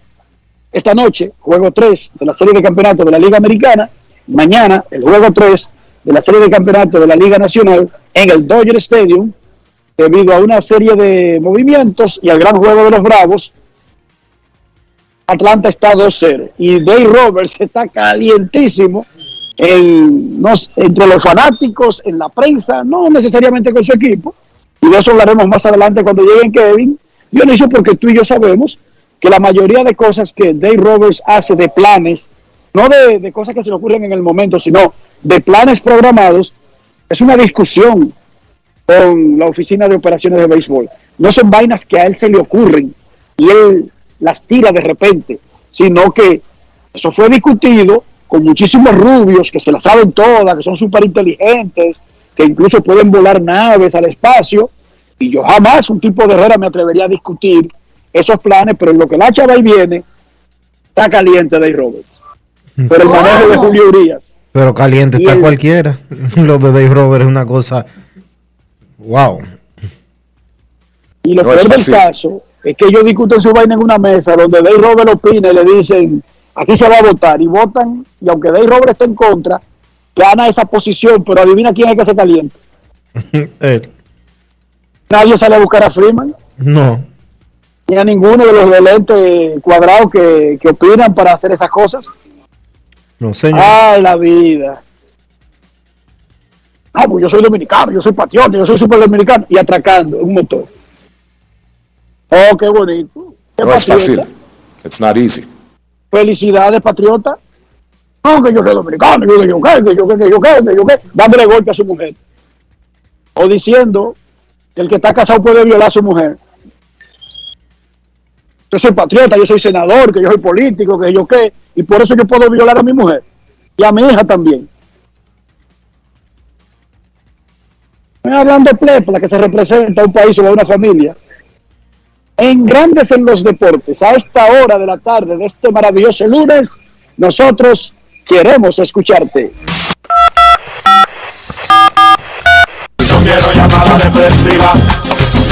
esta noche, juego 3 de la serie de campeonato de la Liga Americana. Mañana, el juego 3 de la serie de campeonato de la Liga Nacional en el Dodger Stadium, debido a una serie de movimientos y al gran juego de los Bravos. Atlanta está 2-0 y Dave Roberts está calientísimo en, no entre los fanáticos, en la prensa, no necesariamente con su equipo. Y de eso hablaremos más adelante cuando lleguen Kevin. Dionisio, porque tú y yo sabemos que la mayoría de cosas que Dave Roberts hace de planes, no de, de cosas que se le ocurren en el momento, sino de planes programados, es una discusión con la oficina de operaciones de béisbol. No son vainas que a él se le ocurren y él las tira de repente, sino que eso fue discutido con muchísimos rubios que se las saben todas, que son súper inteligentes, que incluso pueden volar naves al espacio. Y yo jamás, un tipo de Herrera, me atrevería a discutir esos planes, pero en lo que la chava y viene, está caliente Dave Roberts. Pero el manejo de Julio Urias Pero caliente está el- cualquiera. Lo de Dave Robert es una cosa. Wow. Y lo No peor del caso es que ellos discuten su vaina en una mesa donde Dave Robert opina y le dicen, aquí se va a votar. Y votan, y aunque Dave Robert está en contra, gana esa posición, pero adivina quién es que se calienta. Él. Nadie sale a buscar a Freeman, No. Ni a ninguno de los de lente cuadrados que, que opinan para hacer esas cosas. No, señor. ¡Ay, la vida! Ah, pues yo soy dominicano, yo soy patriota, yo soy super dominicano. Y atracando un motor. Oh, qué bonito. Qué No es patriota. fácil. It's not easy. Felicidades, patriota. No, que yo soy dominicano, yo que yo qué, que yo qué, que yo qué, que yo qué. Dándole golpe a su mujer. O diciendo que el que está casado puede violar a su mujer. Yo soy patriota, yo soy senador, que yo soy político, que yo qué. Y por eso yo puedo violar a mi mujer. Y a mi hija también. Estoy hablando plepla que se representa un país o a una familia. En Grandes en los Deportes, a esta hora de la tarde de este maravilloso lunes, nosotros queremos escucharte. No quiero llamada depresiva.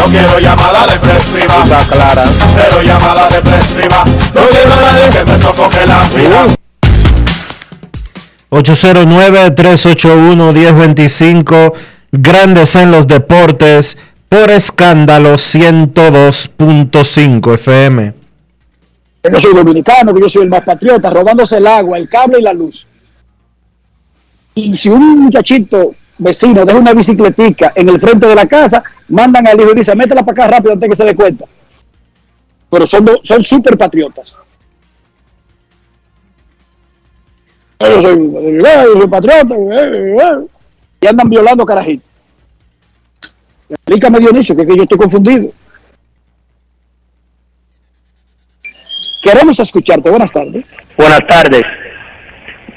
No quiero llamada depresiva. Está clara. Cero llamada depresiva. No quiero a nadie que me sofoque la vida. 809-381-1025, Grandes en los Deportes, por escándalo 102.5 FM. Que yo soy dominicano, que yo soy el más patriota, robándose el agua, el cable y la luz. Y si un muchachito vecino deja una bicicletica en el frente de la casa, mandan al hijo y dicen, métela para acá rápido antes que se dé cuenta. Pero son, son súper patriotas. Yo soy, yo soy patriota. eh, eh, Y andan violando carajitos. Explícame, Dionisio, que, es que yo estoy confundido. Queremos escucharte. Buenas tardes. Buenas tardes.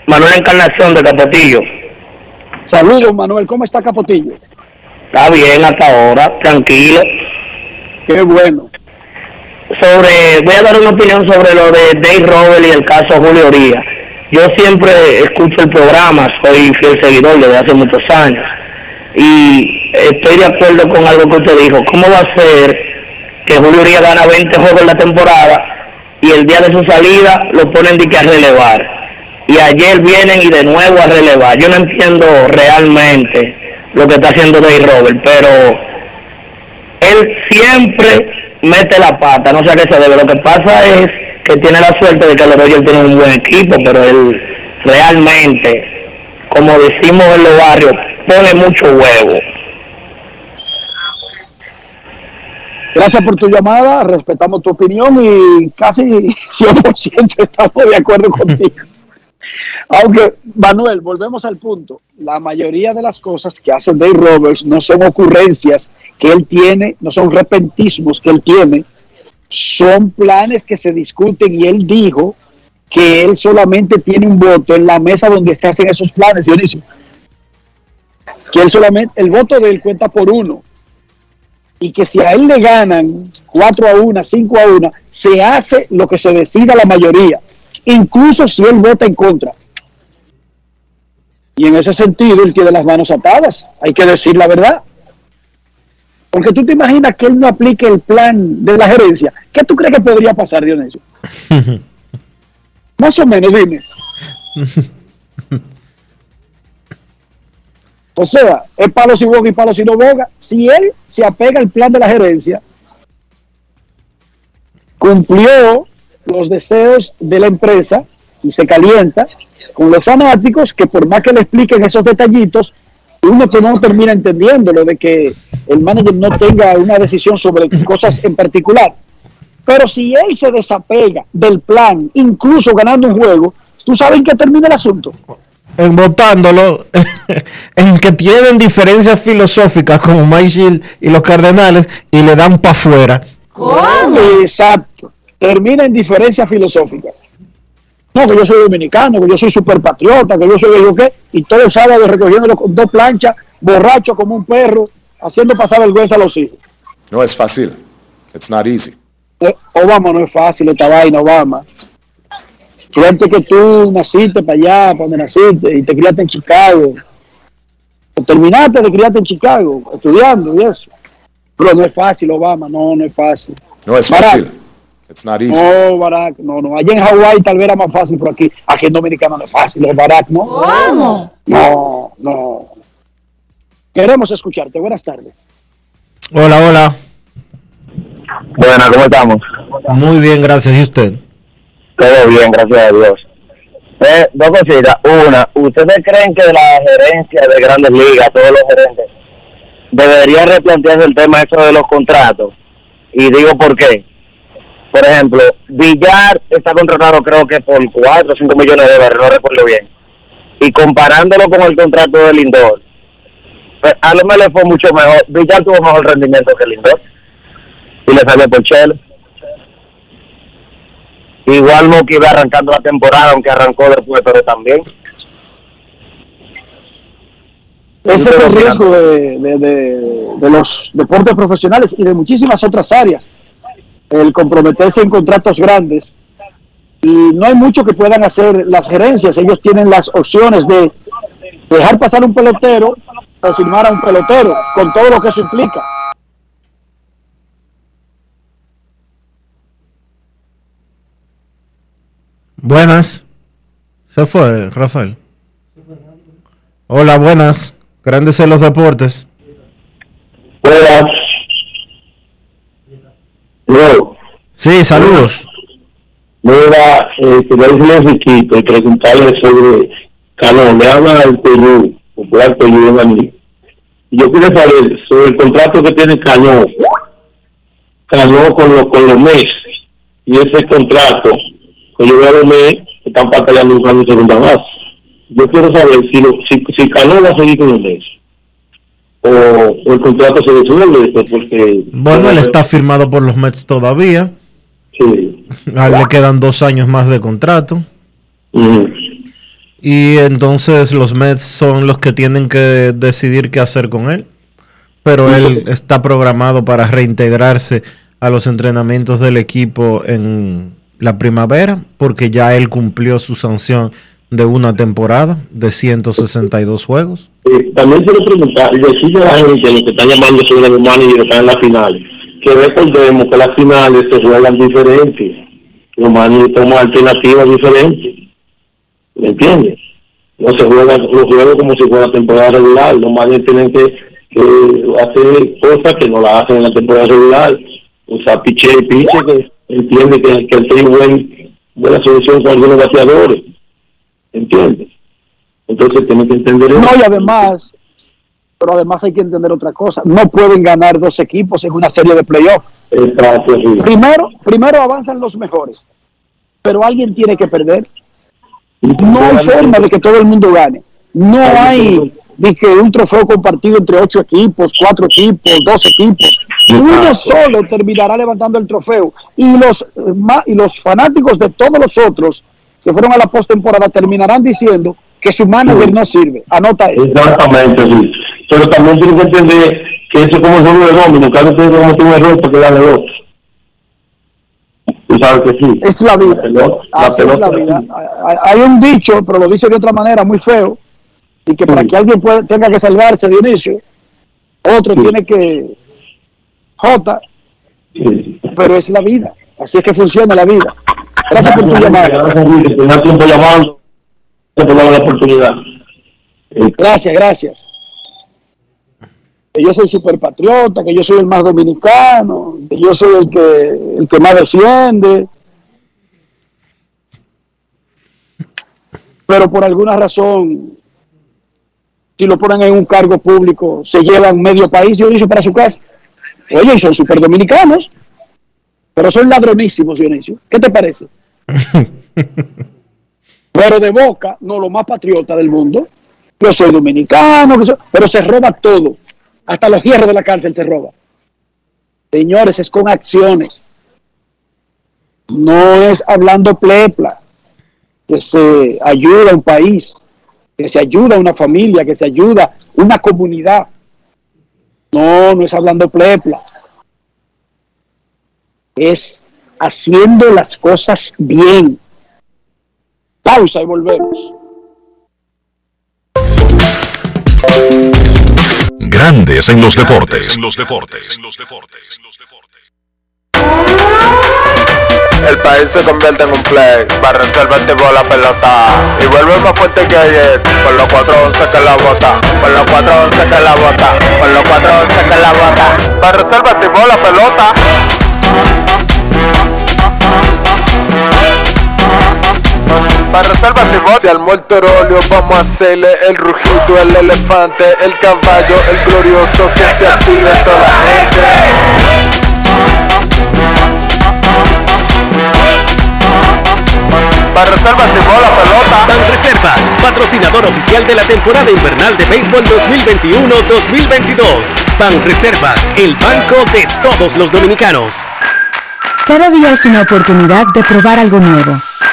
Manuel Encarnación de Capotillo. Saludos, Manuel. ¿Cómo está Capotillo? Está bien hasta ahora, tranquilo. Qué bueno. Sobre, voy a dar una opinión sobre lo de Dave Robert y el caso Julio Urias. Yo siempre escucho el programa, soy fiel seguidor desde hace muchos años. Y estoy de acuerdo con algo que usted dijo. ¿Cómo va a ser que Julio Urias gana 20 juegos en la temporada y el día de su salida lo ponen de que a relevar? Y ayer vienen y de nuevo a relevar. Yo no entiendo realmente lo que está haciendo Dave Robert, pero él siempre mete la pata, no sé a qué se debe. Lo que pasa es que tiene la suerte de que los Dodgers tienen un buen equipo, pero él realmente, como decimos en los barrios, pone mucho huevo. Gracias por tu llamada, respetamos tu opinión y casi 100% estamos de acuerdo contigo. Aunque, Manuel, volvemos al punto. La mayoría de las cosas que hace Dave Roberts no son ocurrencias que él tiene, no son repentismos que él tiene, son planes que se discuten y él dijo que él solamente tiene un voto en la mesa donde se hacen esos planes, Dionisio. Que él solamente, el voto de él cuenta por uno. Y que si a él le ganan 4 a 1, 5 a 1, se hace lo que se decida la mayoría, incluso si él vota en contra. Y en ese sentido, él tiene las manos atadas, hay que decir la verdad. Porque tú te imaginas que él no aplique el plan de la gerencia. ¿Qué tú crees que podría pasar, Dionisio? Más o menos, dime. O sea, es palo si boga y palo si no boga. Si él se apega al plan de la gerencia, cumplió los deseos de la empresa y se calienta con los fanáticos que por más que le expliquen esos detallitos, uno que no termina entendiendo lo de que el manager no tenga una decisión sobre cosas en particular. Pero si él se desapega del plan, incluso ganando un juego, ¿tú sabes en qué termina el asunto? En votándolo, en que tienen diferencias filosóficas como Mike y los Cardenales y le dan para afuera. Exacto. Termina en diferencias filosóficas. No, que yo soy dominicano, que yo soy super patriota, que yo soy yo qué, y todo el sábado recogiéndolo con dos planchas, borracho como un perro, haciendo pasar vergüenza a los hijos. No es fácil. It's not easy. Eh, Obama no es fácil esta vaina, Obama. Fíjate que tú naciste para allá, para donde naciste, y te criaste en Chicago. O terminaste de criarte en Chicago, estudiando y eso. Pero no es fácil, Obama, no, no es fácil. No es fácil. It's not easy. No, Barack, no, no. Allá en Hawái tal vez era más fácil, pero aquí, aquí en Dominicana no es fácil, es Barack, ¿no? ¿Cómo? No, no. Queremos escucharte. Buenas tardes. Hola, hola. Buenas, ¿cómo estamos? Muy bien, gracias. ¿Y usted? Todo bien, gracias a Dios. Eh, dos cositas. Una, ¿ustedes creen que la gerencia de grandes ligas, todos los gerentes, debería replantearse el tema eso de los contratos? Y digo por qué. Por ejemplo, Villar está contratado creo que por 4 o 5 millones de dólares, no recuerdo bien. Y comparándolo con el contrato de Lindor, pues, a lo mejor le fue mucho mejor. Villar tuvo mejor rendimiento que Lindor. Y le salió por Chelo. Igual Moki iba arrancando la temporada, aunque arrancó después, pero también. Ese es el riesgo de, de- de- de los deportes profesionales y de muchísimas otras áreas. El comprometerse en contratos grandes. Y no hay mucho que puedan hacer las gerencias. Ellos tienen las opciones de dejar pasar un pelotero o firmar a un pelotero, con todo lo que eso implica. Buenas. Se fue, Rafael. Hola, buenas. Grandes en los deportes. Buenas. Sí, saludos. Mira, eh, quería decirle a Riquito y preguntarle sobre Calón. Le habla el Perú, popular Perú en Yo quiero saber sobre el contrato que tiene Calón. Calón con los, con los MES. Y ese contrato, que yo veo a los MES, están batallando un cambio de segunda base. Yo quiero saber si, lo, si, si Calón va a seguir con los MES. O, o el contrato se resuelve, pues, porque... Bueno, él está firmado por los Mets todavía. Sí. A él le quedan dos años más de contrato. Y entonces los Mets son los que tienen que decidir qué hacer con él. Pero él está programado para reintegrarse a los entrenamientos del equipo en la primavera, porque ya él cumplió su sanción de una temporada de 162 juegos. También quiero preguntar, y decirle a la gente, los que están llamando sobre los managers que están en la final, que recordemos que las finales se juegan diferentes. Los managers toman alternativas diferentes. ¿Me entiendes? No se juegan los juegos como si fuera temporada regular. Los managers tienen que, hacer cosas que no las hacen en la temporada regular. O sea, piche y piche que entiende que, que el tiene buen, buena solución con algunos bateadores. ¿Entiendes? Entonces tienen que entender eso. No, y además, pero además hay que entender otra cosa. No pueden ganar dos equipos en una serie de playoffs. Primero, primero avanzan los mejores, pero alguien tiene que perder. No hay forma de que todo el mundo gane. No hay de que un trofeo compartido entre ocho equipos, cuatro equipos, dos equipos. Uno solo terminará levantando el trofeo. Y los, eh, y los fanáticos de todos los otros que fueron a la postemporada terminarán diciendo que su manager no sirve. Anota eso. Exactamente, sí. Pero también tienes que entender que eso es como el juego de dominó. Cada vez que comete un error para que gane el otro. Tú sabes que sí. Es la vida. pelota- la Así es la pelota- vida. Hay un dicho, pero lo dice de otra manera, muy feo, y que para que alguien pueda- tenga que salvarse, Dionisio, otro tiene que J, pero es la vida. Así es que funciona la vida. Gracias por tu llamada. Gracias, Enrique. Tenía tiempo llamando. Gracias por la oportunidad. Gracias, gracias. Que yo soy superpatriota, que yo soy el más dominicano, que yo soy el que, el que más defiende. Pero por alguna razón, si lo ponen en un cargo público, se llevan medio país, Dionisio, para su casa. Oye, y son super dominicanos, pero son ladronísimos, Dionisio. ¿Qué te parece? pero de boca, no lo más patriota del mundo. Yo soy dominicano, pero se roba todo. Hasta los hierros de la cárcel se roba. Señores, es con acciones. No es hablando plepla. Que se ayuda a un país, que se ayuda a una familia, que se ayuda a una comunidad. No, no es hablando plepla. Es haciendo las cosas bien. Pausa y volvemos. Grandes en los deportes. En los deportes. En los deportes. El país se convierte en un play, para reservar tipo la pelota y vuelve más fuerte que ayer, por los 411 que la bota, por los 411 que la bota, por los 411 que la bota, para reservar tipo la pelota. Para reservar tipo Si al morterolio vamos a hacerle el rugido, el elefante, el caballo, el glorioso que se active toda la gente. Para reservas tipo la pelota. Banreservas, patrocinador oficial de la temporada invernal de béisbol 2021-2022. Banreservas, el banco de todos los dominicanos. Cada día es una oportunidad de probar algo nuevo.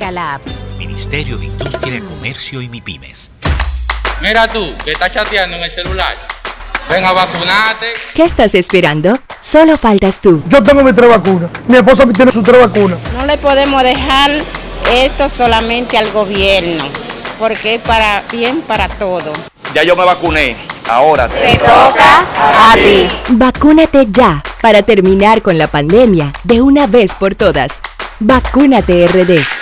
la app. Ministerio de Industria, Comercio y MIPIMES. Mira tú, que estás chateando en el celular. Ven a vacunarte. ¿Qué estás esperando? Solo faltas tú. Yo tengo mis tres vacunas. Mi esposa tiene sus tres vacunas. No le podemos dejar esto solamente al gobierno, porque es para bien para todo. Ya yo me vacuné. Ahora Te toca a ti. Vacúnate ya para terminar con la pandemia de una vez por todas. Vacúnate RD.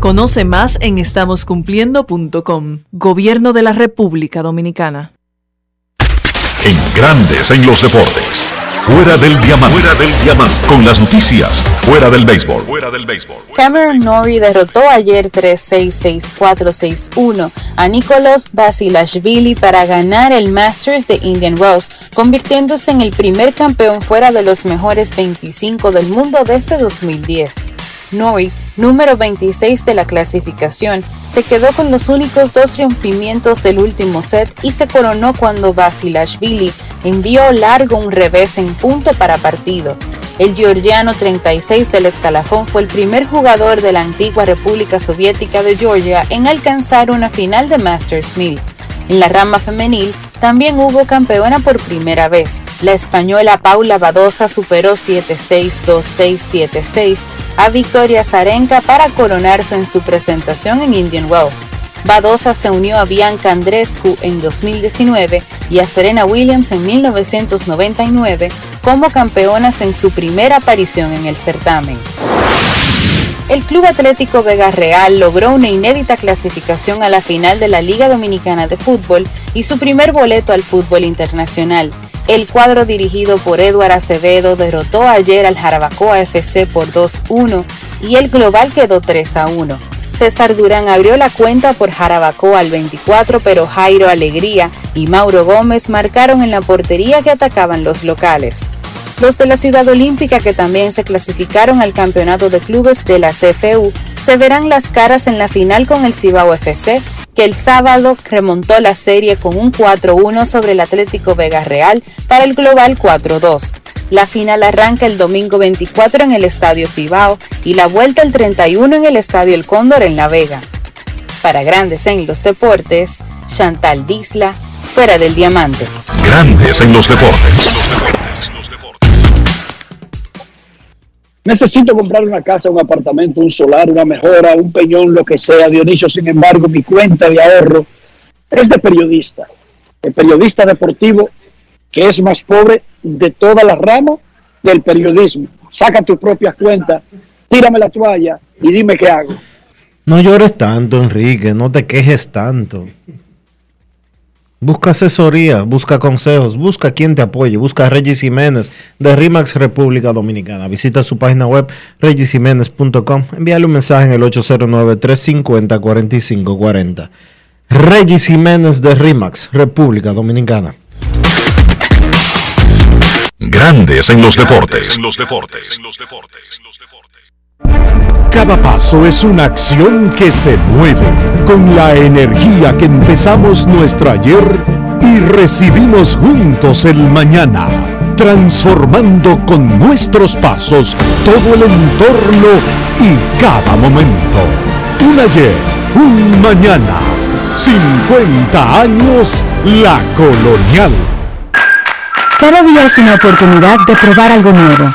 Conoce más en estamoscumpliendo.com. Gobierno de la República Dominicana. En Grandes en los deportes. Fuera del diamante. Fuera del diamante. Con las noticias. Fuera del béisbol. Fuera del béisbol. Cameron Norrie derrotó ayer 3-6-6-4-6-1 a Nicolas Basilashvili para ganar el Masters de Indian Wells, convirtiéndose en el primer campeón fuera de los mejores 25 del mundo desde 2010. Norrie, número 26 de la clasificación, se quedó con los únicos dos rompimientos del último set y se coronó cuando Basilashvili envió largo un revés en punto para partido. El georgiano 36 del escalafón fue el primer jugador de la antigua República Soviética de Georgia en alcanzar una final de Masters 1000. En la rama femenil, también hubo campeona por primera vez. La española Paula Badosa superó 7-6-2-6-7-6 a Victoria Zarenka para coronarse en su presentación en Indian Wells. Badosa se unió a Bianca Andrescu en 2019 y a Serena Williams en 1999 como campeonas en su primera aparición en el certamen. El Club Atlético Vega Real logró una inédita clasificación a la final de la Liga Dominicana de Fútbol y su primer boleto al fútbol internacional. El cuadro dirigido por Eduard Acevedo derrotó ayer al Jarabacoa FC por 2-1 y el global quedó 3-1. César Durán abrió la cuenta por Jarabacoa al 24, pero Jairo Alegría y Mauro Gómez marcaron en la portería que atacaban los locales. Los de la Ciudad Olímpica, que también se clasificaron al campeonato de clubes de la CFU, se verán las caras en la final con el Cibao FC, que el sábado remontó la serie con un 4-1 sobre el Atlético Vega Real para el global 4-2. La final arranca el domingo 24 en el Estadio Cibao y la vuelta el 31 en el Estadio El Cóndor en La Vega. Para Grandes en los Deportes, Chantal Disla, fuera del diamante. Grandes en los deportes. Necesito comprar una casa, un apartamento, un solar, una mejora, un peñón, lo que sea. Dionisio, sin embargo, mi cuenta de ahorro es de periodista. El periodista deportivo que es más pobre de toda la rama del periodismo. Saca tus propias cuentas, tírame la toalla y dime qué hago. No llores tanto, Enrique, no te quejes tanto. Busca asesoría, busca consejos, busca quien te apoye, busca a Regis Jiménez de RIMAX República Dominicana. Visita su página web regisjiménez.com, envíale un mensaje en el 809-350-4540. Regis Jiménez de RIMAX República Dominicana. Grandes en los deportes. En los deportes. En los deportes. Cada paso es una acción que se mueve con la energía que empezamos nuestro ayer y recibimos juntos el mañana, transformando con nuestros pasos todo el entorno y cada momento. Un ayer, un mañana, 50 años la colonial. Cada día es una oportunidad de probar algo nuevo.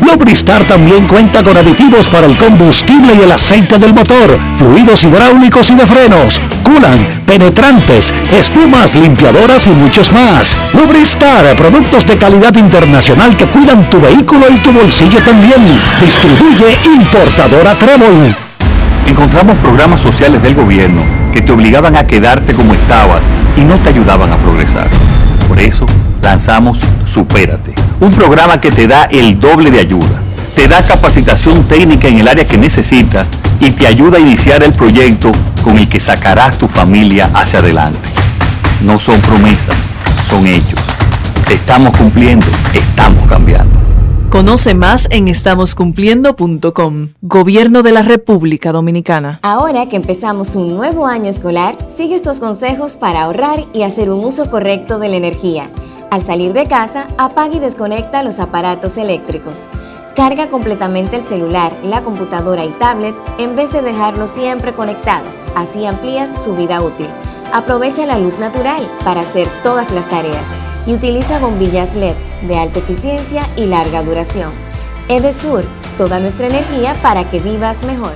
Lubristar también cuenta con aditivos para el combustible y el aceite del motor fluidos hidráulicos y de frenos, culan, penetrantes, espumas, limpiadoras y muchos más. Lubristar, productos de calidad internacional que cuidan tu vehículo y tu bolsillo también. Distribuye importadora Trébol. Encontramos programas sociales del gobierno que te obligaban a quedarte como estabas y no te ayudaban a progresar. Por eso lanzamos Supérate, un programa que te da el doble de ayuda te da capacitación técnica en el área que necesitas y te ayuda a iniciar el proyecto con el que sacarás tu familia hacia adelante. No son promesas, son hechos. Estamos cumpliendo, estamos cambiando. Conoce más en estamoscumpliendo.com. Gobierno de la República Dominicana. Ahora que empezamos un nuevo año escolar, sigue estos consejos para ahorrar y hacer un uso correcto de la energía. Al salir de casa, apaga y desconecta los aparatos eléctricos. Carga completamente el celular, la computadora y tablet en vez de dejarlos siempre conectados, así amplías su vida útil. Aprovecha la luz natural para hacer todas las tareas y utiliza bombillas LED de alta eficiencia y larga duración. Edesur, toda nuestra energía para que vivas mejor.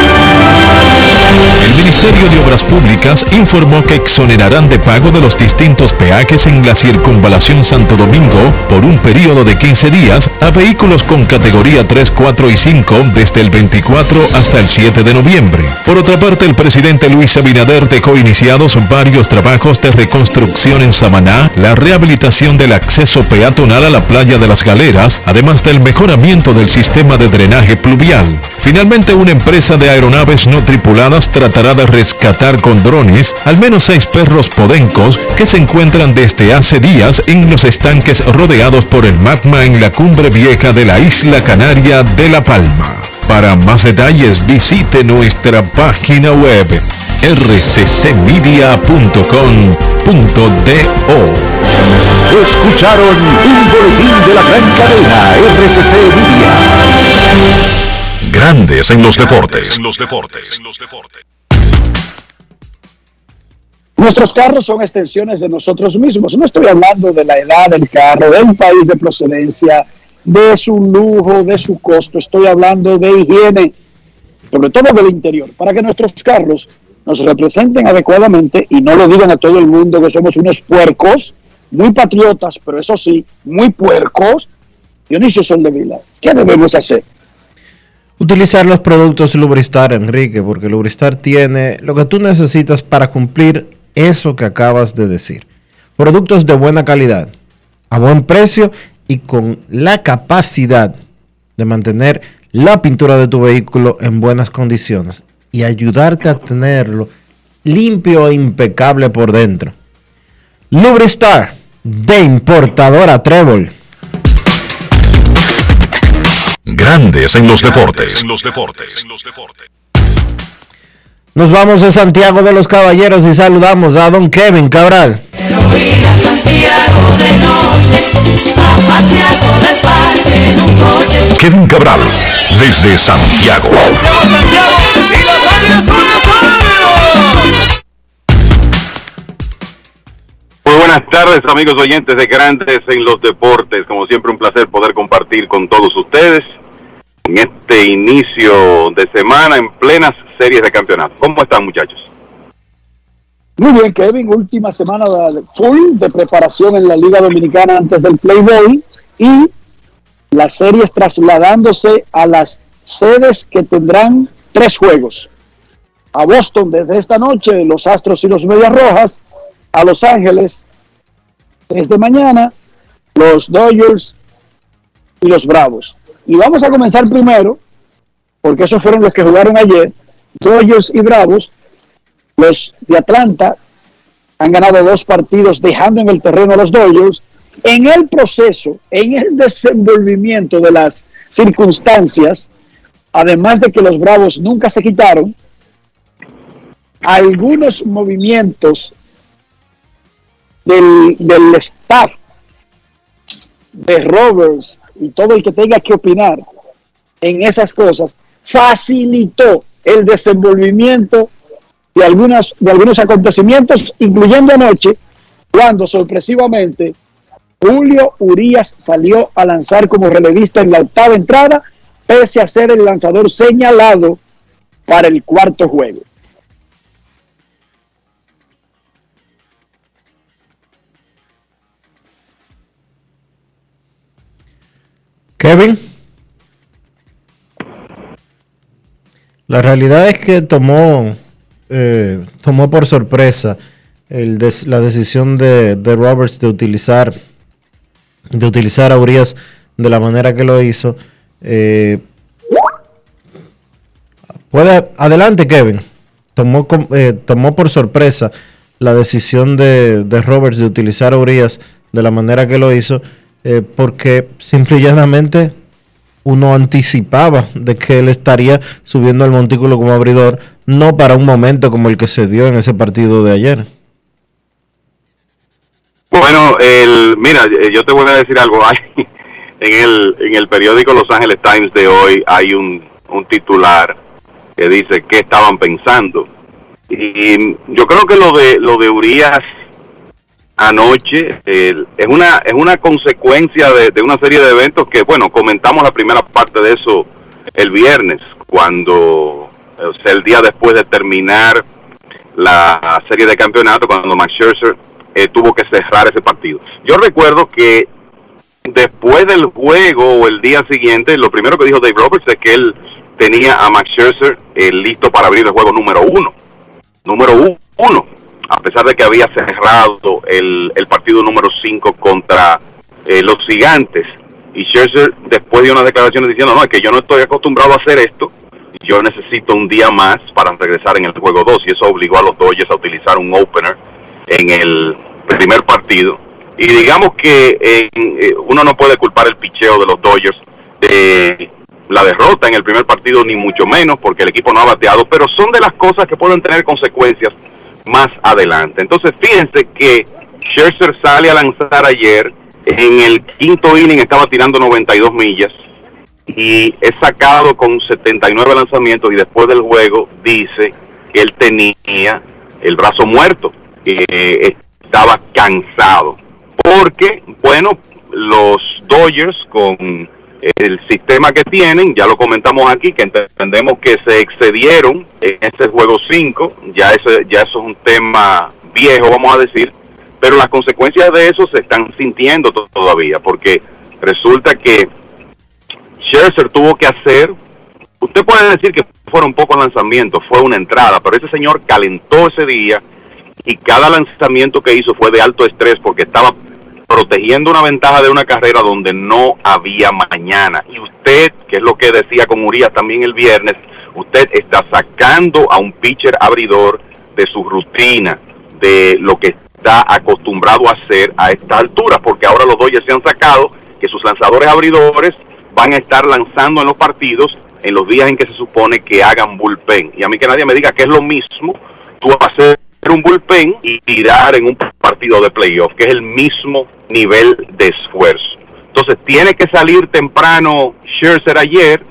El Ministerio de Obras Públicas informó que exonerarán de pago de los distintos peajes en la circunvalación Santo Domingo por un periodo de 15 días a vehículos con categoría 3, 4 y 5 desde el 24 hasta el 7 de noviembre. Por otra parte, el presidente Luis Abinader dejó iniciados varios trabajos de reconstrucción en Samaná, la rehabilitación del acceso peatonal a la playa de las Galeras, además del mejoramiento del sistema de drenaje pluvial. Finalmente, una empresa de aeronaves no tripuladas tratará de rescatar con drones al menos seis perros podencos que se encuentran desde hace días en los estanques rodeados por el magma en la cumbre vieja de la isla canaria de La Palma. Para más detalles visite nuestra página web rccmedia.com.do. Escucharon un boletín de la gran cadena RCC Media. Grandes en los deportes. En los deportes. Nuestros carros son extensiones de nosotros mismos. No estoy hablando de la edad del carro, del país de procedencia, de su lujo, de su costo. Estoy hablando de higiene, sobre todo del interior, para que nuestros carros nos representen adecuadamente y no lo digan a todo el mundo que somos unos puercos, muy patriotas, pero eso sí, muy puercos. Dionisio Soldevila, ¿qué debemos hacer? Utilizar los productos Lubristar, Enrique, porque Lubristar tiene lo que tú necesitas para cumplir eso que acabas de decir. Productos de buena calidad, a buen precio y con la capacidad de mantener la pintura de tu vehículo en buenas condiciones y ayudarte a tenerlo limpio e impecable por dentro. Lubristar de importadora Trébol. Grandes en los deportes. En los deportes. Nos vamos a Santiago de los Caballeros y saludamos a don Kevin Cabral. Kevin Cabral, desde Santiago. Muy buenas tardes amigos oyentes de Grandes en los Deportes. Como siempre un placer poder compartir con todos ustedes en este inicio de semana en plenas series de campeonato. ¿Cómo están muchachos? Muy bien, Kevin. Última semana de full de preparación en la Liga Dominicana antes del Playboy y las series trasladándose a las sedes que tendrán tres juegos. A Boston desde esta noche, los Astros y los Medias Rojas. A Los Ángeles desde mañana, los Dodgers y los Bravos. Y vamos a comenzar primero, porque esos fueron los que jugaron ayer, Dodgers y Bravos. Los de Atlanta han ganado dos partidos dejando en el terreno a los Dodgers. En el proceso, en el desenvolvimiento de las circunstancias, además de que los Bravos nunca se quitaron, algunos movimientos del, del staff de Roberts y todo el que tenga que opinar en esas cosas facilitó el desenvolvimiento de, algunas, de algunos acontecimientos, incluyendo anoche, cuando sorpresivamente Julio Urias salió a lanzar como relevista en la octava entrada, pese a ser el lanzador señalado para el cuarto juego. Kevin. La realidad es que tomó, eh, tomó por sorpresa la decisión de, de Roberts de utilizar, de utilizar a Urias de la manera que lo hizo. Eh, adelante, Kevin. tomó, eh, tomó por sorpresa la decisión de, de, Roberts de utilizar a Urias de la manera que lo hizo, eh, porque simple y llanamente uno anticipaba de que él estaría subiendo al montículo como abridor, no para un momento como el que se dio en ese partido de ayer. Bueno, el, mira, yo te voy a decir algo. Hay, en, el, en el periódico Los Angeles Times de hoy hay un, un titular que dice qué estaban pensando. Y yo creo que lo de lo de Urias anoche es una es una consecuencia de, una serie de eventos que bueno comentamos la primera parte de eso el viernes cuando o sea, el día después de terminar la serie de campeonato cuando Max Scherzer eh, tuvo que cerrar ese partido. Yo recuerdo que después del juego o el día siguiente lo primero que dijo Dave Roberts es que él tenía a Max Scherzer eh, listo para abrir el juego número uno. Número uno a pesar de que había cerrado el, el partido número 5 contra eh, los gigantes. Y Scherzer después dio unas declaraciones diciendo, no, es que yo no estoy acostumbrado a hacer esto, yo necesito un día más para regresar en el juego 2 y eso obligó a los Dodgers a utilizar un opener en el primer partido. Y digamos que eh, uno no puede culpar el picheo de los Dodgers de la derrota en el primer partido, ni mucho menos, porque el equipo no ha bateado, pero son de las cosas que pueden tener consecuencias más adelante. Entonces, fíjense que Scherzer sale a lanzar ayer, en el quinto inning estaba tirando 92 millas y es sacado con 79 lanzamientos y después del juego dice que él tenía el brazo muerto, que estaba cansado. Porque, bueno, los Dodgers con el sistema que tienen, ya lo comentamos aquí, que entendemos que se excedieron en este juego 5, ya, ya eso es un tema viejo, vamos a decir, pero las consecuencias de eso se están sintiendo todavía, porque resulta que Scherzer tuvo que hacer, usted puede decir que fueron pocos lanzamientos, fue una entrada, pero ese señor calentó ese día y cada lanzamiento que hizo fue de alto estrés porque estaba protegiendo una ventaja de una carrera donde no había mañana. Y usted, que es lo que decía con Urias también el viernes, usted está sacando a un pitcher abridor de su rutina, de lo que está acostumbrado a hacer a esta altura, porque ahora los Dodgers se han sacado que sus lanzadores abridores van a estar lanzando en los partidos en los días en que se supone que hagan bullpen. Y a mí que nadie me diga que es lo mismo, tú hacer un bullpen y tirar en un partido de playoff, que es el mismo nivel de esfuerzo. Entonces tiene que salir temprano Scherzer ayer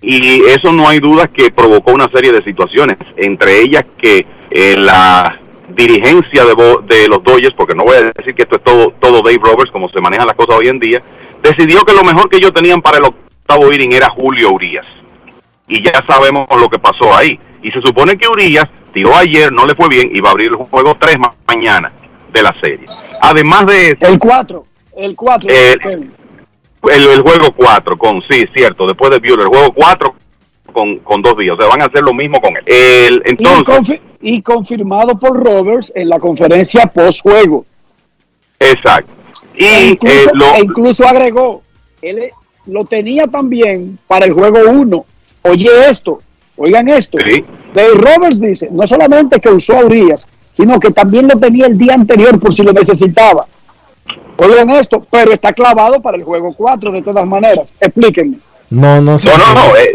y eso no hay duda que provocó una serie de situaciones, entre ellas que eh, la dirigencia de, de, los Dodgers, porque no voy a decir que esto es todo, todo Dave Roberts, como se manejan las cosas hoy en día, decidió que lo mejor que ellos tenían para el octavo inning era Julio Urias. Y ya sabemos lo que pasó ahí. Y se supone que Urias tiró ayer, no le fue bien y va a abrir el juego 3 mañana de la serie. Además de El 4, el 4. El, el, juego 4, con, sí, cierto, después de Bueller, el juego 4 con, con dos días, o sea, van a hacer lo mismo con él. El, entonces, y, confi y confirmado por Roberts en la conferencia post-juego. Exacto. Y e incluso, eh, lo, e incluso agregó, él lo tenía también para el juego 1. Oye esto, oigan esto. Sí. Dave Roberts dice, no solamente que usó a Urias, sino que también lo tenía el día anterior por si lo necesitaba. Oigan esto, pero está clavado para el juego 4 de todas maneras. Explíquenme. No, no, no, no, no eh,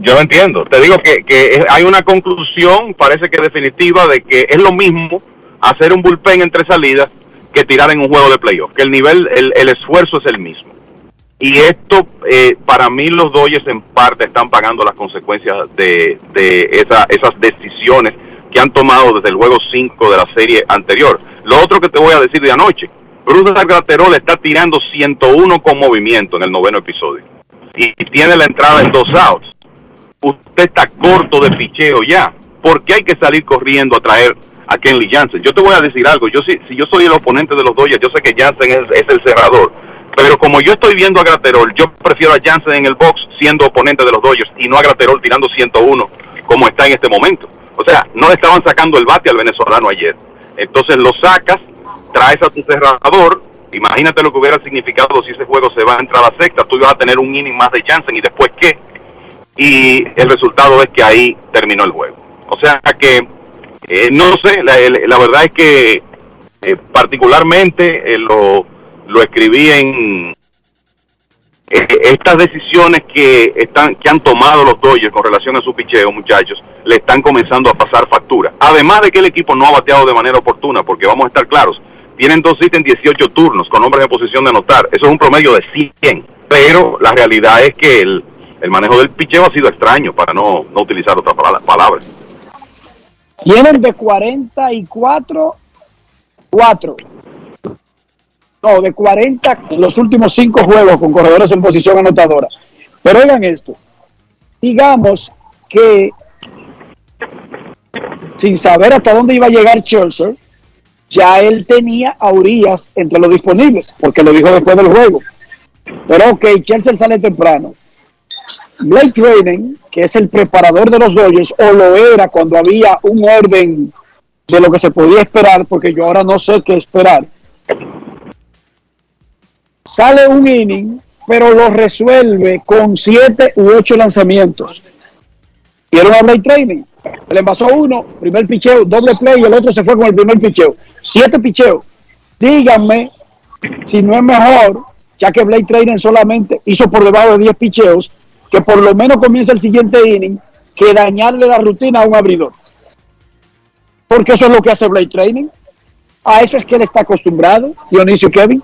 yo lo entiendo. Te digo que, que hay una conclusión, parece que definitiva, de que es lo mismo hacer un bullpen entre salidas que tirar en un juego de playoff, que el nivel, el, el esfuerzo es el mismo. Y esto, eh, para mí, los Dodgers en parte están pagando las consecuencias de, de esa, esas decisiones que han tomado desde el juego 5 de la serie anterior. Lo otro que te voy a decir de anoche, Bruce Graterol está tirando 101 con movimiento en el noveno episodio y tiene la entrada en dos outs. Usted está corto de ficheo ya. ¿Por qué hay que salir corriendo a traer a Kenley Jansen? Yo te voy a decir algo. Yo si, si yo soy el oponente de los Dodgers, yo sé que Jansen es, es el cerrador. Pero como yo estoy viendo a Graterol, yo prefiero a Jansen en el box siendo oponente de los Dodgers y no a Graterol tirando 101 como está en este momento. O sea, no le estaban sacando el bate al venezolano ayer. Entonces lo sacas, traes a tu cerrador. Imagínate lo que hubiera significado si ese juego se va a entrar a sexta. Tú ibas a tener un inning más de Jansen y después qué. Y el resultado es que ahí terminó el juego. O sea que, eh, no sé, la, la, verdad es que eh, particularmente eh, lo, lo escribí en estas decisiones que están que han tomado los Dodgers con relación a su picheo, muchachos, le están comenzando a pasar factura. Además de que el equipo no ha bateado de manera oportuna, porque vamos a estar claros, tienen dos hits en 18 turnos con hombres en posición de anotar. Eso es un promedio de 100. Pero la realidad es que el, el manejo del picheo ha sido extraño, para no, no utilizar otra palabra. Tienen de 44, 4. No, de 40 en los últimos 5 juegos con corredores en posición anotadora. Pero oigan esto. Digamos que sin saber hasta dónde iba a llegar Chelsea, ya él tenía a Urias entre los disponibles, porque lo dijo después del juego. Pero ok, Chelsea sale temprano. Blake Raven, que es el preparador de los Dodgers, o lo era cuando había un orden de lo que se podía esperar, porque yo ahora no sé qué esperar. Sale un inning, pero lo resuelve con siete u ocho lanzamientos. Quiero a Blake Training. Le envasó uno, primer picheo, doble play y el otro se fue con el primer picheo. Siete picheos. Díganme si no es mejor, ya que Blake Trainer solamente hizo por debajo de 10 picheos, que por lo menos comience el siguiente inning, que dañarle la rutina a un abridor. Porque eso es lo que hace Blake Training. A eso es que él está acostumbrado, Dionisio Kevin.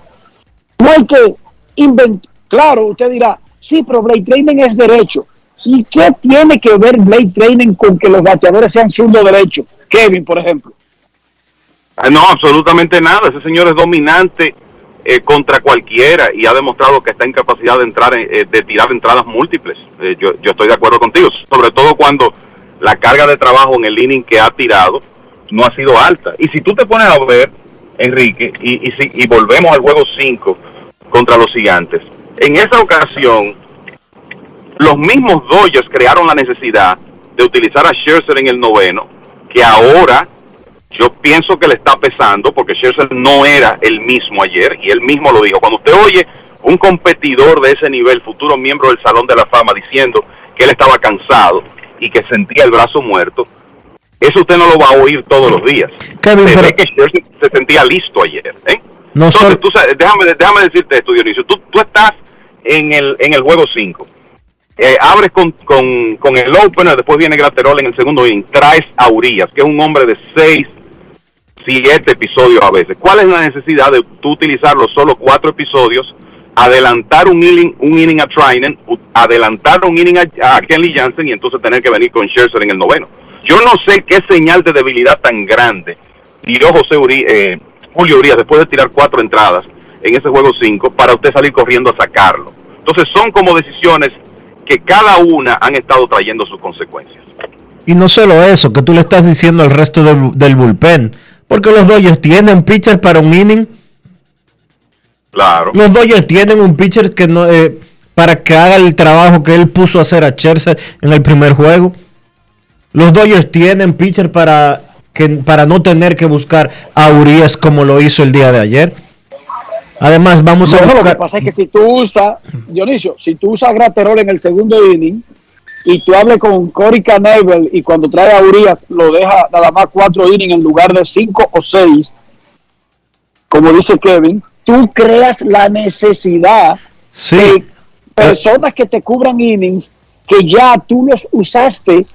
No hay que inventar. Claro, usted dirá, sí, pero Blake Training es derecho. ¿Y qué tiene que ver Blake Training con que los bateadores sean zurdo derecho? Kevin, por ejemplo. Ah, no, absolutamente nada. Ese señor es dominante eh, contra cualquiera y ha demostrado que está en capacidad de entrar, eh, de tirar entradas múltiples. Eh, yo, yo estoy de acuerdo contigo, sobre todo cuando la carga de trabajo en el inning que ha tirado no ha sido alta. Y si tú te pones a ver, Enrique, y, y, si, y volvemos al juego 5 contra los gigantes, en esa ocasión los mismos Dodgers crearon la necesidad de utilizar a Scherzer en el noveno, que ahora yo pienso que le está pesando porque Scherzer no era el mismo ayer y él mismo lo dijo. Cuando usted oye un competidor de ese nivel, futuro miembro del Salón de la Fama, diciendo que él estaba cansado y que sentía el brazo muerto, eso usted no lo va a oír todos los días. Kevin, se ve que Scherzer se sentía listo ayer. ¿eh? No Entonces, tú sabes, déjame, déjame decirte esto, Dionisio. Tú, tú estás en el, en el juego 5 eh, abres con, con, con, el opener, después viene Graterol en el segundo inning, traes a Urias, que es un hombre de 6, 7 episodios a veces. ¿Cuál es la necesidad de tú utilizar los solo 4 episodios, adelantar un inning, un inning a Trinan, adelantar un inning a, Kenley Jansen y entonces tener que venir con Scherzer en el noveno? Yo no sé qué señal de debilidad tan grande tiró José Uri, eh, Julio Urias después de tirar cuatro entradas en ese juego 5 para usted salir corriendo a sacarlo. Entonces son como decisiones que cada una han estado trayendo sus consecuencias. Y no solo eso, que tú le estás diciendo al resto del, bullpen, porque los Dodgers tienen pitcher para un inning. Claro. Los Dodgers tienen un pitcher que no eh, para que haga el trabajo que él puso a hacer a Scherzer en el primer juego. Los Dodgers tienen pitcher para que para no tener que buscar a Urias como lo hizo el día de ayer. Además, vamos a ver. Lo que pasa es que si tú usas, Dionisio, si tú usas Graterol en el segundo inning y tú hables con Cory Knebel y cuando trae a Urias lo deja nada más cuatro innings en lugar de cinco o seis, como dice Kevin, tú creas la necesidad de personas que te cubran innings que ya tú los usaste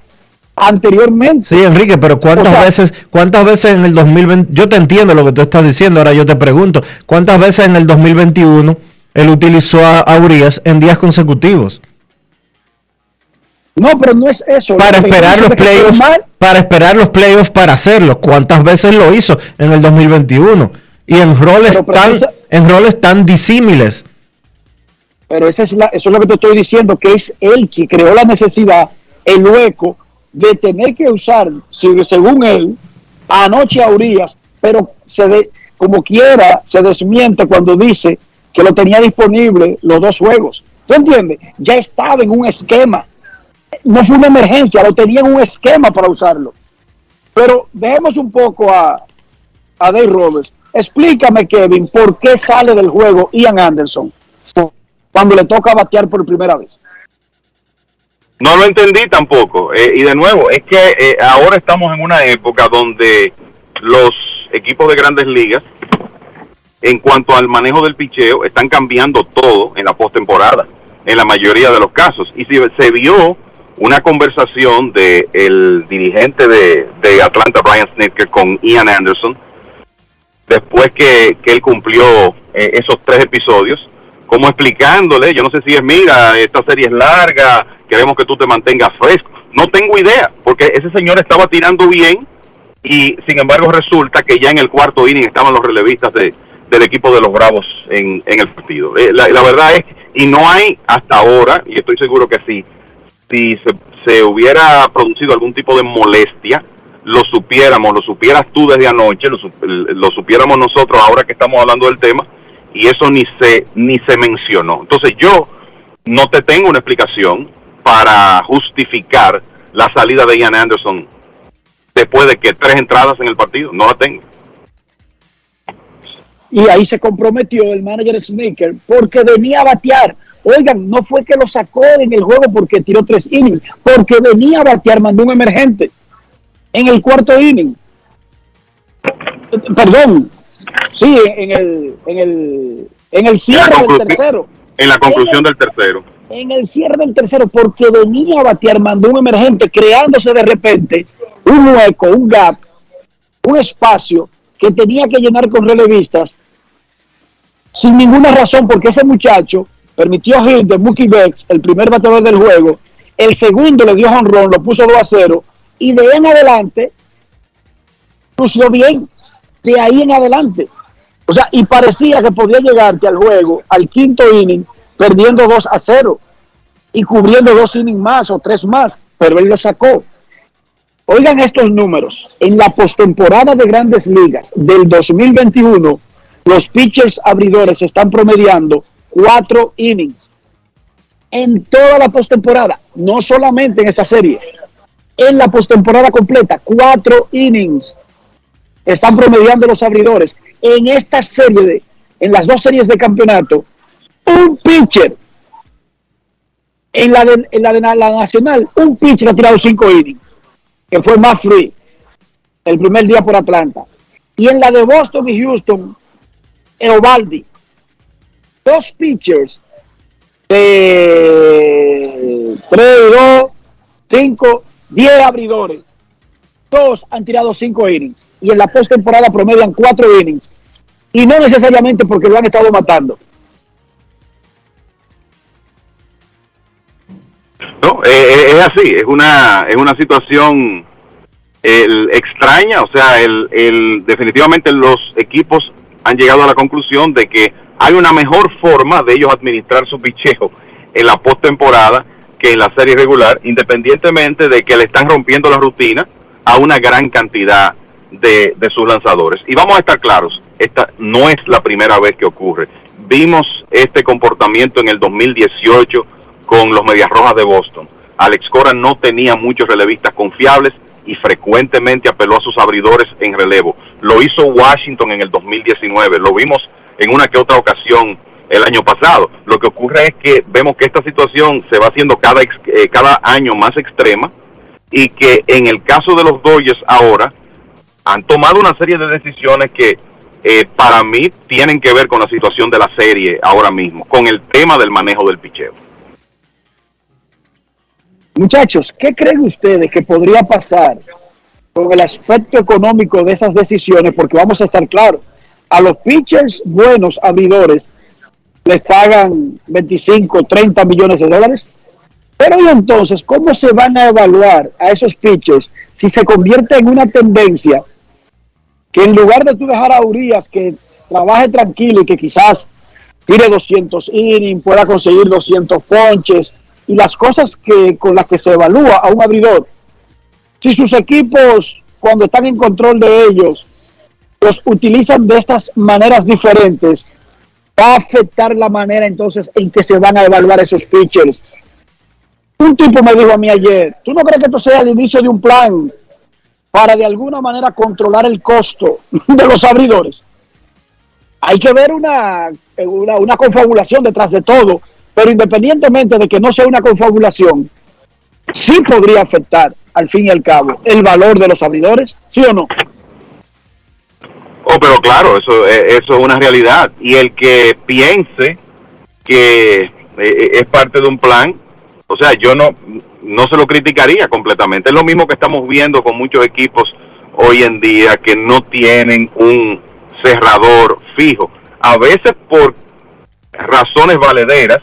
anteriormente. Sí, Enrique, pero ¿cuántas veces cuántas veces en el 2020, yo te entiendo lo que tú estás diciendo, ahora yo te pregunto, ¿cuántas veces en el 2021 él utilizó a, Urias en días consecutivos? No, pero no es eso. Para esperar los playoffs, para esperar los playoffs para hacerlo. ¿Cuántas veces lo hizo en el 2021? Y en roles tan en roles tan disímiles. Pero esa es la, eso es lo que te estoy diciendo, que es él que creó la necesidad, el hueco de tener que usar, según él, anoche a Urias, pero se de, como quiera se desmiente cuando dice que lo tenía disponible los dos juegos. ¿Tú entiendes? Ya estaba en un esquema. No fue una emergencia, lo tenía en un esquema para usarlo. Pero dejemos un poco a, a Dave Roberts. Explícame, Kevin, por qué sale del juego Ian Anderson cuando le toca batear por primera vez. No lo entendí tampoco. Eh, y de nuevo, es que eh, ahora estamos en una época donde los equipos de grandes ligas, en cuanto al manejo del picheo, están cambiando todo en la postemporada, en la mayoría de los casos. Y si se vio una conversación de el dirigente de, de Atlanta, Brian Snitker, con Ian Anderson, después que, que él cumplió eh, esos tres episodios, como explicándole, yo no sé si es, mira, esta serie es larga, queremos que tú te mantengas fresco. No tengo idea, porque ese señor estaba tirando bien y sin embargo resulta que ya en el cuarto inning estaban los relevistas de, del equipo de los Bravos en, en el partido. Eh, la, verdad es, y no hay hasta ahora, y estoy seguro que sí, si se, se hubiera producido algún tipo de molestia, lo supiéramos, lo supieras tú desde anoche, lo, lo supiéramos nosotros ahora que estamos hablando del tema, y eso ni se, ni se mencionó. Entonces yo no te tengo una explicación para justificar la salida de Ian Anderson después de que tres entradas en el partido, no la tengo. Y ahí se comprometió el manager Smaker porque venía a batear. Oigan, no fue que lo sacó en el juego porque tiró tres innings, porque venía a batear, mandó un emergente en el cuarto inning. Perdón, sí, en el, en el, en el cierre del tercero. En la conclusión del tercero. En el cierre del tercero, porque venía a batear, mandó un emergente, creándose de repente un hueco, un gap, un espacio que tenía que llenar con relevistas sin ninguna razón, porque ese muchacho permitió hit de Mookie Bex, el primer bateador del juego, el segundo le dio honrón, lo puso 2 a 0, y de ahí en adelante lució bien, de ahí en adelante. O sea, y parecía que podía llegarte al juego, al quinto inning, perdiendo 2 a 0 y cubriendo dos innings más o tres más, pero él lo sacó. Oigan estos números. En la postemporada de grandes ligas del 2021, los pitchers abridores están promediando cuatro innings. En toda la postemporada, no solamente en esta serie, en la postemporada completa, cuatro innings están promediando los abridores. En esta serie, de, en las dos series de campeonato, un pitcher, en la de, en la, de la nacional, un pitcher ha tirado cinco innings, que fue más free el primer día por Atlanta. Y en la de Boston y Houston, Eovaldi, dos pitchers de 3, 2, 5, 10 abridores. Dos han tirado 5 innings y en la postemporada promedian 4 innings. Y no necesariamente porque lo han estado matando. No, eh, es así, es una, es una situación el, extraña, o sea, el, el, definitivamente los equipos han llegado a la conclusión de que hay una mejor forma de ellos administrar su picheo en la postemporada que en la serie regular, independientemente de que le están rompiendo la rutina a una gran cantidad de, de sus lanzadores. Y vamos a estar claros, esta no es la primera vez que ocurre. Vimos este comportamiento en el 2018 con los Medias Rojas de Boston. Alex Cora no tenía muchos relevistas confiables y frecuentemente apeló a sus abridores en relevo. Lo hizo Washington en el 2019, lo vimos en una que otra ocasión el año pasado. Lo que ocurre es que vemos que esta situación se va haciendo cada, eh, cada año más extrema y que en el caso de los Dodgers ahora han tomado una serie de decisiones que eh, para mí tienen que ver con la situación de la serie ahora mismo, con el tema del manejo del picheo. Muchachos, ¿qué creen ustedes que podría pasar con el aspecto económico de esas decisiones? Porque vamos a estar claros, a los pitchers buenos abridores les pagan 25, 30 millones de dólares. Pero y entonces, ¿cómo se van a evaluar a esos pitchers si se convierte en una tendencia que en lugar de tú dejar a Urias que trabaje tranquilo y que quizás tire 200 innings, pueda conseguir 200 ponches y las cosas que con las que se evalúa a un abridor, si sus equipos cuando están en control de ellos los utilizan de estas maneras diferentes, va a afectar la manera entonces en que se van a evaluar esos pitchers. Un tipo me dijo a mí ayer, ¿tú no crees que esto sea el inicio de un plan para de alguna manera controlar el costo de los abridores? Hay que ver una, una, una confabulación detrás de todo, pero independientemente de que no sea una confabulación, sí podría afectar, al fin y al cabo, el valor de los abridores, ¿sí o no? Oh, pero claro, eso, eh, eso es una realidad. Y el que piense que eh, es parte de un plan, o sea, yo no, no se lo criticaría completamente. Es lo mismo que estamos viendo con muchos equipos hoy en día que no tienen un cerrador fijo. A veces por razones valederas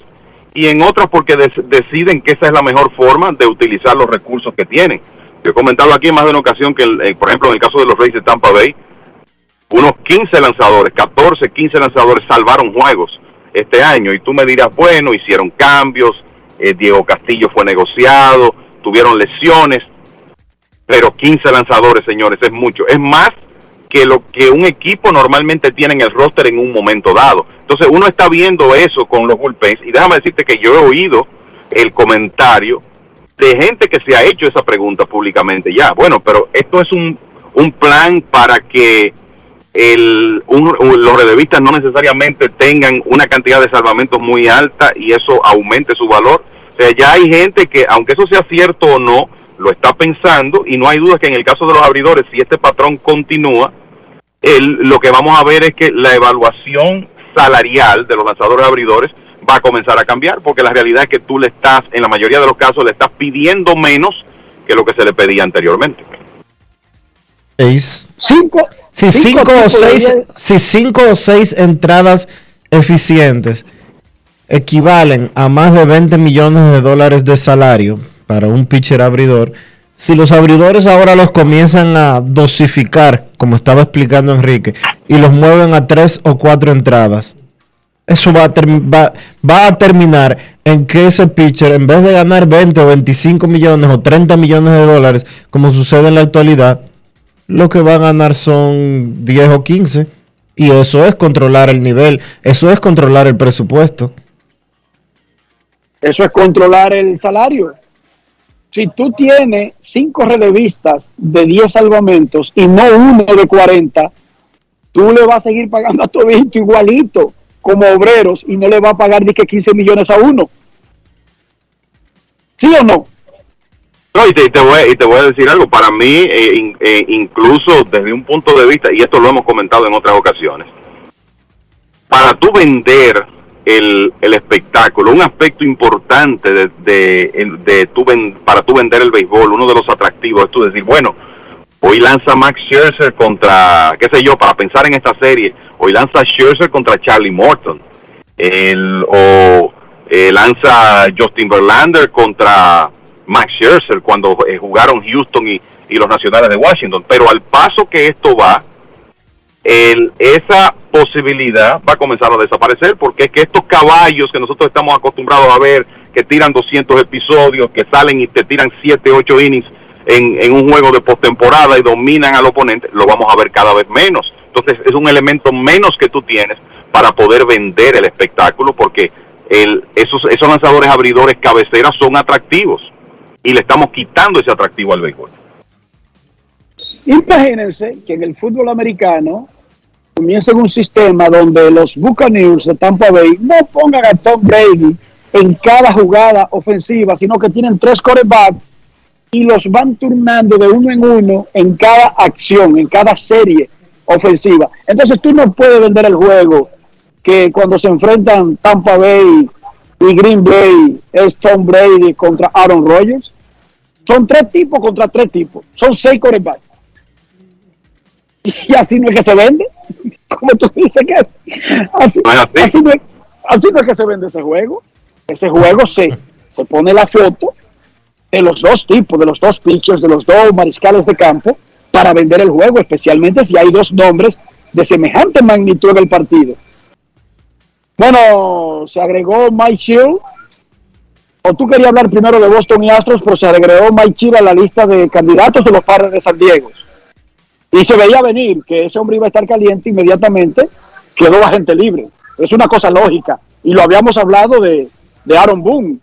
y en otras porque deciden que esa es la mejor forma de utilizar los recursos que tienen. Yo he comentado aquí en más de una ocasión que, eh, por ejemplo, en el caso de los Reyes de Tampa Bay, unos 15 lanzadores, 14, 15 lanzadores salvaron juegos este año. Y tú me dirás, bueno, hicieron cambios, eh, Diego Castillo fue negociado, tuvieron lesiones, pero 15 lanzadores, señores, es mucho. Es más que lo que un equipo normalmente tiene en el roster en un momento dado. Entonces uno está viendo eso con los bullpens y déjame decirte que yo he oído el comentario de gente que se ha hecho esa pregunta públicamente ya. Bueno, pero esto es un, un plan para que el, los redevistas no necesariamente tengan una cantidad de salvamentos muy alta y eso aumente su valor. O sea, ya hay gente que, aunque eso sea cierto o no, lo está pensando y no hay duda que en el caso de los abridores, si este patrón continúa, el, lo que vamos a ver es que la evaluación salarial de los lanzadores abridores va a comenzar a cambiar, porque la realidad es que tú le estás, en la mayoría de los casos, le estás pidiendo menos que lo que se le pedía anteriormente. Seis. Cinco, si cinco, o seis, si cinco o seis entradas eficientes equivalen a más de 20 millones de dólares de salario para un pitcher abridor, si los abridores ahora los comienzan a dosificar, como estaba explicando Enrique, y los mueven a tres o cuatro entradas, eso va a, va, a terminar en que ese pitcher, en vez de ganar 20 o 25 millones o 30 millones de dólares, como sucede en la actualidad, lo que va a ganar son 10 o 15. Y eso es controlar el nivel, eso es controlar el presupuesto. Eso es controlar el salario. Si tú tienes cinco relevistas de 10 salvamentos y no uno de 40, tú le vas a seguir pagando a tu igualito como obreros y no le vas a pagar ni que 15 millones a uno. ¿Sí o no? Y te, voy, y te voy a decir algo, para mí, eh, eh, incluso desde un punto de vista, y esto lo hemos comentado en otras ocasiones, para tú vender el, el espectáculo, un aspecto importante de, de, tu para tú vender el béisbol, uno de los atractivos es tú decir, bueno, hoy lanza Max Scherzer contra, qué sé yo, para pensar en esta serie, hoy lanza Scherzer contra Charlie Morton, el, o eh, lanza Justin Verlander contra Max Scherzer cuando eh, jugaron Houston y, los Nacionales de Washington. Pero al paso que esto va, el, esa posibilidad va a comenzar a desaparecer porque es que estos caballos que nosotros estamos acostumbrados a ver, que tiran 200 episodios, que salen y te tiran 7, 8 innings en, un juego de postemporada y dominan al oponente, lo vamos a ver cada vez menos. Entonces es un elemento menos que tú tienes para poder vender el espectáculo porque el, esos, esos lanzadores abridores cabeceras son atractivos y le estamos quitando ese atractivo al béisbol. Imagínense que en el fútbol americano comienza un sistema donde los Buccaneers de Tampa Bay no pongan a Tom Brady en cada jugada ofensiva, sino que tienen tres corebacks y los van turnando de uno en uno en cada acción, en cada serie ofensiva. Entonces tú no puedes vender el juego que cuando se enfrentan Tampa Bay y Green Bay es Tom Brady contra Aaron Rodgers. Son tres tipos contra tres tipos. Son seis corebacks. Y así no es que se vende. Como tú dices que así, así, no es, así no es que se vende ese juego. Ese juego se, se pone la foto de los dos tipos, de los dos pitchers, de los dos mariscales de campo, para vender el juego, especialmente si hay dos nombres de semejante magnitud en el partido. Bueno, se agregó Mike Chill. O tú querías hablar primero de Boston y Astros, pero se agregó Mike Chill a la lista de candidatos de los padres de San Diego. Y se veía venir que ese hombre iba a estar caliente inmediatamente, quedó gente libre. Es una cosa lógica. Y lo habíamos hablado de, de Aaron Boone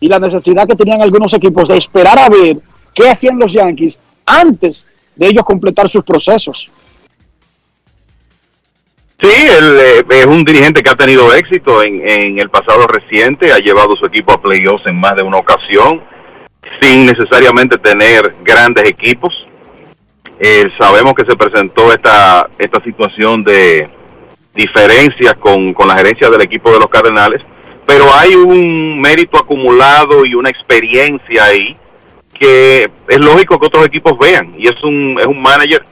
y la necesidad que tenían algunos equipos de esperar a ver qué hacían los Yankees antes de ellos completar sus procesos. Sí, él eh, es un dirigente que ha tenido éxito en, en el pasado reciente, ha llevado su equipo a playoffs en más de una ocasión. sin necesariamente tener grandes equipos. Eh, sabemos que se presentó esta, esta situación de diferencias con, con la gerencia del equipo de los Cardenales, pero hay un mérito acumulado y una experiencia ahí que es lógico que otros equipos vean y es un, es un manager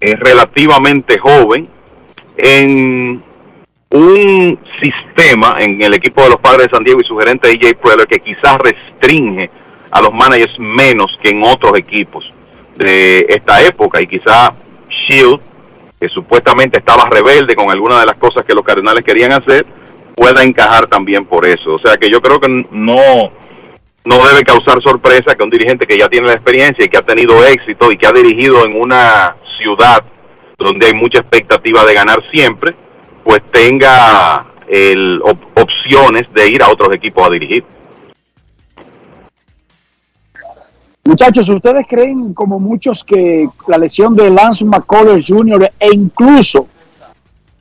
eh, relativamente joven en un sistema en el equipo de los padres de San Diego y su gerente AJ Preller que quizás restringe a los managers menos que en otros equipos de esta época y quizá Shield que supuestamente estaba rebelde con algunas de las cosas que los Cardenales querían hacer pueda encajar también por eso o sea que yo creo que no no debe causar sorpresa que un dirigente que ya tiene la experiencia y que ha tenido éxito y que ha dirigido en una ciudad donde hay mucha expectativa de ganar siempre, pues tenga el, opciones de ir a otros equipos a dirigir. Muchachos, ¿ustedes creen, como muchos, que la lesión de Lance McCullers Jr. e incluso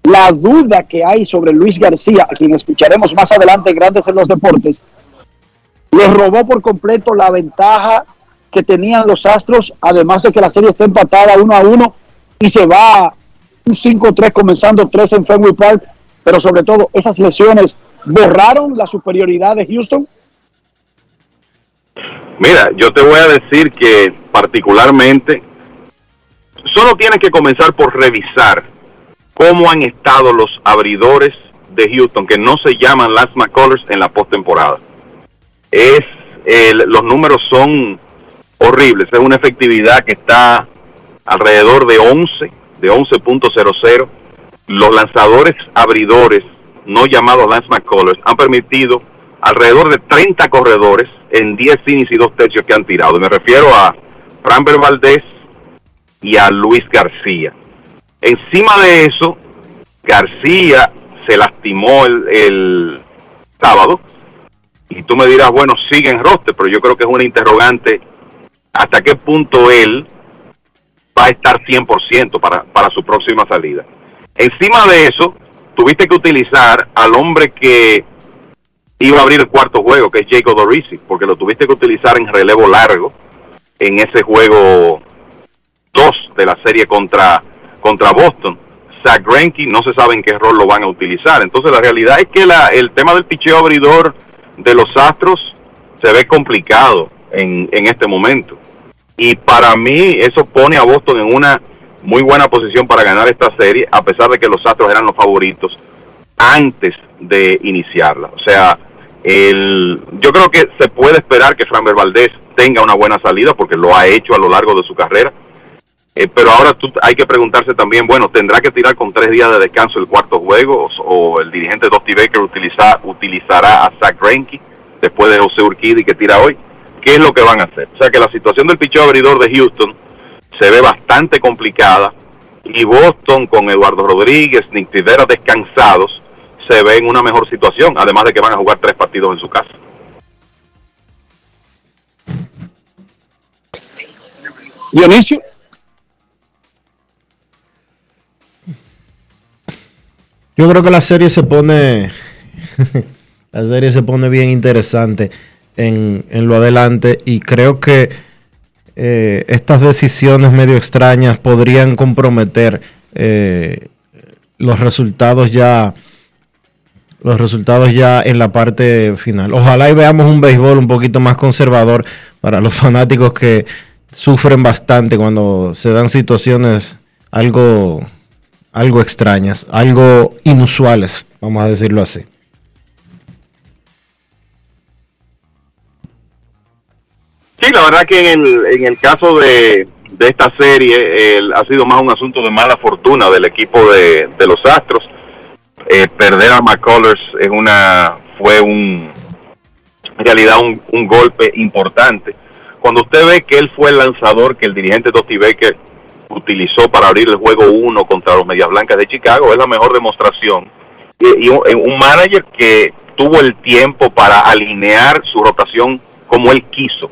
la duda que hay sobre Luis García, a quien escucharemos más adelante Grandes en los Deportes, le robó por completo la ventaja que tenían los Astros, además de que la serie está empatada uno a uno y se va un 5-3 comenzando 3 en Fenway Park, pero sobre todo esas lesiones borraron la superioridad de Houston. Mira, yo te voy a decir que particularmente solo tienes que comenzar por revisar cómo han estado los abridores de Houston, que no se llaman Lance McCullers en la postemporada es los números son horribles. Es una efectividad que está alrededor de 11, de 11.00. Los lanzadores abridores, no llamados Lance McCullers, han permitido alrededor de 30 corredores en 10 innings y 2 tercios que han tirado. Me refiero a Framber Valdez y a Luis García. Encima de eso, García se lastimó el, el sábado y tú me dirás, bueno, sigue en roster, pero yo creo que es una interrogante hasta qué punto él va a estar 100% para, para su próxima salida. Encima de eso, tuviste que utilizar al hombre que iba a abrir el cuarto juego, que es Jacob Dorisi, porque lo tuviste que utilizar en relevo largo en ese juego 2 de la serie contra, contra Boston. Zach Greinke no se sabe en qué rol lo van a utilizar. Entonces la realidad es que la, el tema del picheo abridor de los Astros se ve complicado en, en este momento. Y para mí eso pone a Boston en una muy buena posición para ganar esta serie, a pesar de que los Astros eran los favoritos antes de iniciarla. O sea, el, yo creo que se puede esperar que Framber Valdez tenga una buena salida porque lo ha hecho a lo largo de su carrera. Eh, pero ahora tú, hay que preguntarse también, bueno, ¿tendrá que tirar con tres días de descanso el cuarto juego o, el dirigente Dusty Baker utiliza, utilizará a Zach Greinke después de José Urquidi que tira hoy? ¿Qué es lo que van a hacer? O sea que la situación del picheo abridor de Houston se ve bastante complicada y Boston con Eduardo Rodríguez, Nick Tidera descansados se ve en una mejor situación, además de que van a jugar tres partidos en su casa. Dionisio. Yo creo que la serie se pone. la serie se pone bien interesante en, lo adelante. Y creo que eh, estas decisiones medio extrañas podrían comprometer eh, los resultados ya. Los resultados ya en la parte final. Ojalá y veamos un béisbol un poquito más conservador para los fanáticos que sufren bastante cuando se dan situaciones algo algo extrañas, algo inusuales, vamos a decirlo así. Sí, la verdad que en el, en el caso de, de esta serie ha sido más un asunto de mala fortuna del equipo de, de los Astros. Eh, perder a McCullers es una, fue un, realidad un, un golpe importante. Cuando usted ve que él fue el lanzador que el dirigente Dusty Baker utilizó para abrir el juego 1 contra los Medias Blancas de Chicago es la mejor demostración. Y, un, manager que tuvo el tiempo para alinear su rotación como él quiso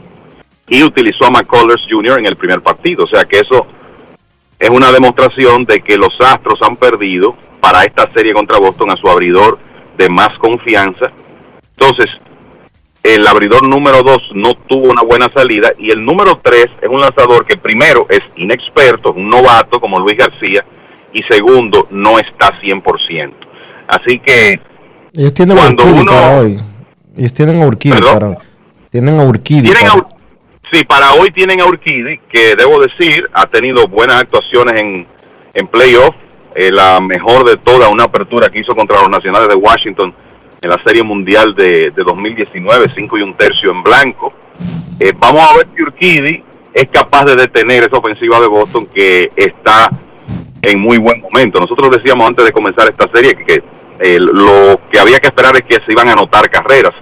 y utilizó a McCullers Jr. en el primer partido. O sea que eso es una demostración de que los Astros han perdido para esta serie contra Boston a su abridor de más confianza. Entonces, el abridor número 2 no tuvo una buena salida y el número 3 es un lanzador que primero es inexperto, un novato como Luis García y segundo no está 100%. Así que ellos tienen cuando uno para hoy. Ellos tienen a Urquidi para. Tienen a Urquidi. Tienen a, sí, para hoy tienen a Urquidi, que debo decir ha tenido buenas actuaciones en, en playoff. Eh, la mejor de toda una apertura que hizo contra los Nacionales de Washington en la Serie Mundial de, de 2019, 5 y un tercio en blanco. Eh, vamos a ver si Urquidi es capaz de detener esa ofensiva de Boston que está en muy buen momento. Nosotros decíamos antes de comenzar esta serie que, eh, lo que había que esperar es que se iban a anotar carreras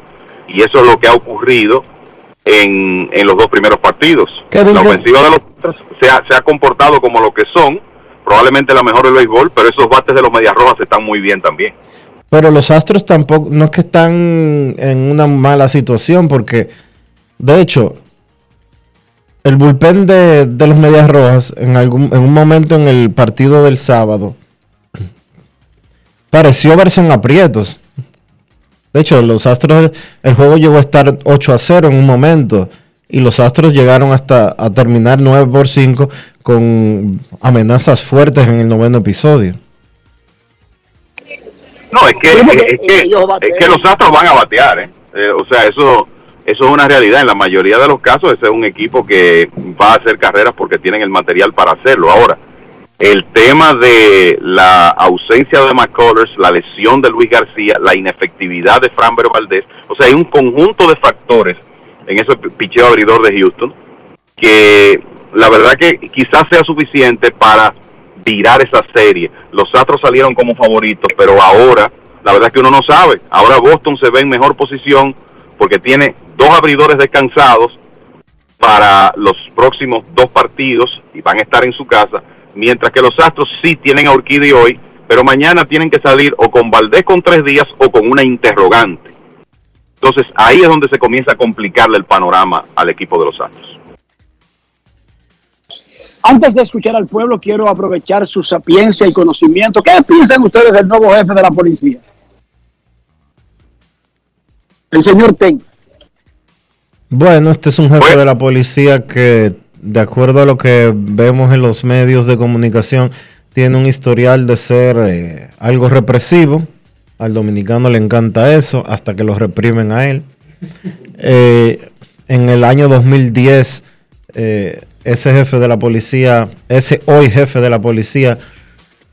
y eso es lo que ha ocurrido en, en los dos primeros partidos. La ofensiva de los se ha, se ha comportado como lo que son, probablemente la mejor del béisbol, pero esos bates de los Medias Rojas están muy bien también. Pero los Astros tampoco, no es que están en una mala situación, porque de hecho, el bullpen de, los Medias Rojas en, algún, en un momento en el partido del sábado pareció verse en aprietos. De hecho, los Astros, el juego llegó a estar 8 a 0 en un momento y los Astros llegaron hasta a terminar 9 por 5 con amenazas fuertes en el noveno episodio. No, es que, es, que, los Astros van a batear, ¿eh? Eh, o sea, eso eso es una realidad. En la mayoría de los casos, ese es un equipo que va a hacer carreras porque tienen el material para hacerlo. Ahora, el tema de la ausencia de McCullers, la lesión de Luis García, la inefectividad de Framber Valdés, o sea, hay un conjunto de factores en ese picheo abridor de Houston que la verdad que quizás sea suficiente para virar esa serie. Los Astros salieron como favoritos, pero ahora, la verdad que uno no sabe. Ahora Boston se ve en mejor posición porque tiene dos abridores descansados para los próximos dos partidos y van a estar en su casa, mientras que los Astros sí tienen a Urquidi hoy, pero mañana tienen que salir o con Valdés con tres días o con una interrogante. Entonces ahí es donde se comienza a complicarle el panorama al equipo de los Astros. Antes de escuchar al pueblo, quiero aprovechar su sapiencia y conocimiento. ¿Qué piensan ustedes del nuevo jefe de la policía? El señor Ten. Bueno, este es un jefe de la policía que, de acuerdo a lo que vemos en los medios de comunicación, tiene un historial de ser eh, algo represivo. Al dominicano le encanta eso, hasta que lo reprimen a él. Eh, en el año 2010, eh, ese jefe de la policía, ese hoy jefe de la policía,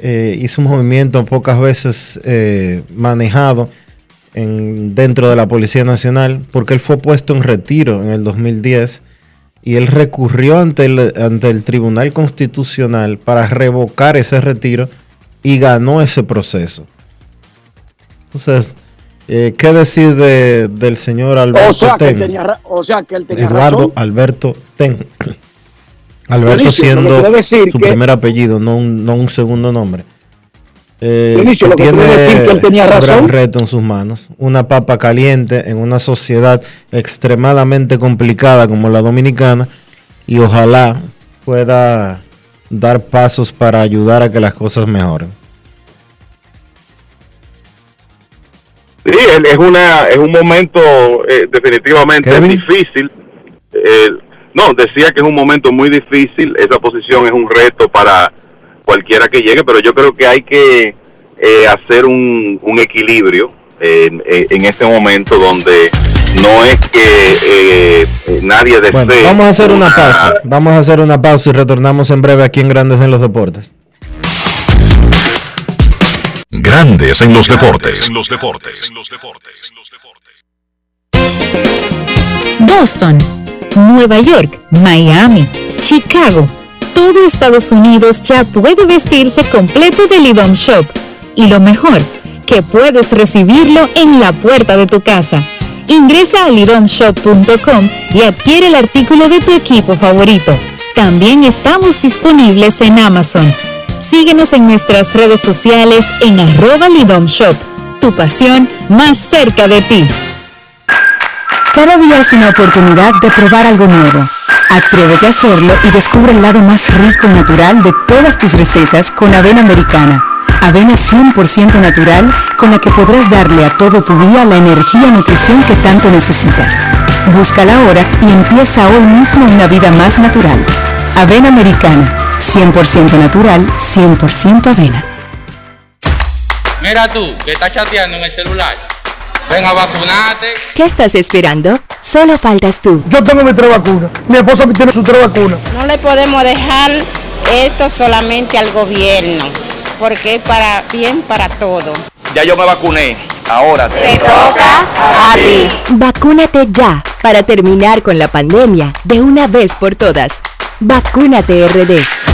hizo un movimiento pocas veces manejado dentro de la Policía Nacional, porque él fue puesto en retiro en el 2010 y él recurrió ante el Tribunal Constitucional para revocar ese retiro y ganó ese proceso. Entonces, eh, ¿qué decir del señor Alberto Ten? o sea que él tenía Eduardo Alberto Ten. Alberto siendo su primer apellido, no no un segundo nombre. Eh, tiene un gran reto en sus manos. Una papa caliente en una sociedad extremadamente complicada como la dominicana y ojalá pueda dar pasos para ayudar a que las cosas mejoren. Sí, es una es un momento eh, definitivamente difícil. no, decía que es un momento muy difícil. Esa posición es un reto para cualquiera que llegue, pero yo creo que hay que eh, hacer un, un equilibrio en, en, este momento donde no es que eh, nadie desee. vamos a hacer una, pausa. Vamos a hacer una pausa y retornamos en breve aquí en Grandes en los Deportes. Grandes en los deportes. En los deportes. Boston, Nueva York, Miami, Chicago todo Estados Unidos ya puede vestirse completo de Lidom Shop. Y lo mejor, que puedes recibirlo en la puerta de tu casa. Ingresa a lidomshop.com y adquiere el artículo de tu equipo favorito. También estamos disponibles en Amazon. Síguenos en nuestras redes sociales en arroba lidomshop. Tu pasión más cerca de ti. Cada día es una oportunidad de probar algo nuevo. Atrévete a hacerlo y descubre el lado más rico y natural de todas tus recetas con avena americana. Avena 100% natural con la que podrás darle a todo tu día la energía y nutrición que tanto necesitas. Búscala ahora y empieza hoy mismo una vida más natural. Avena Americana, 100% natural, 100% avena. Mira tú, que estás chateando en el celular. Ven a vacunarte. ¿Qué estás esperando? Solo faltas tú. Yo tengo mi tres vacunas. Mi esposa tiene su tres vacunas. No le podemos dejar esto solamente al gobierno, porque es para bien para todo. Ya yo me vacuné. Ahora te toca a ti. Vacúnate ya para terminar con la pandemia de una vez por todas. Vacúnate RD.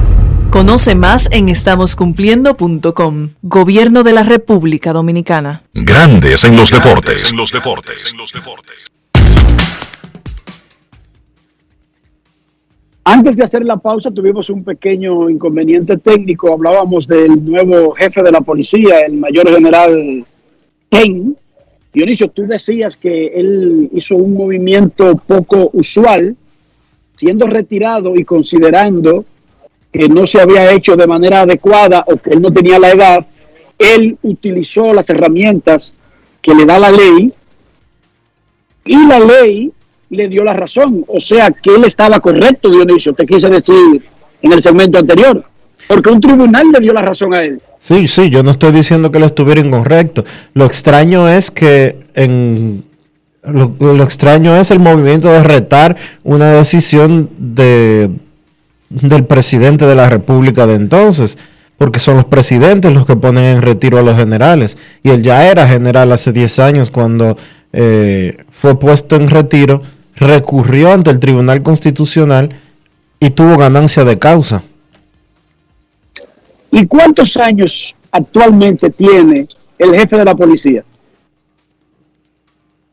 Conoce más en estamoscumpliendo.com. Gobierno de la República Dominicana. Grandes en los deportes. En los deportes. Antes de hacer la pausa tuvimos un pequeño inconveniente técnico. Hablábamos del nuevo jefe de la policía, el mayor general Ken. Dionisio, tú decías que él hizo un movimiento poco usual, siendo retirado y considerando que no se había hecho de manera adecuada o que él no tenía la edad, él utilizó las herramientas que le da la ley y la ley le dio la razón. O sea que él estaba correcto, Dionisio, te quise decir en el segmento anterior, porque un tribunal le dio la razón a él. Sí, sí, yo no estoy diciendo que él estuviera incorrecto. Lo extraño es que en lo, lo extraño es el movimiento de retar una decisión de del presidente de la República de entonces, porque son los presidentes los que ponen en retiro a los generales. Y él ya era general hace 10 años cuando eh, fue puesto en retiro, recurrió ante el Tribunal Constitucional y tuvo ganancia de causa. ¿Y cuántos años actualmente tiene el jefe de la policía?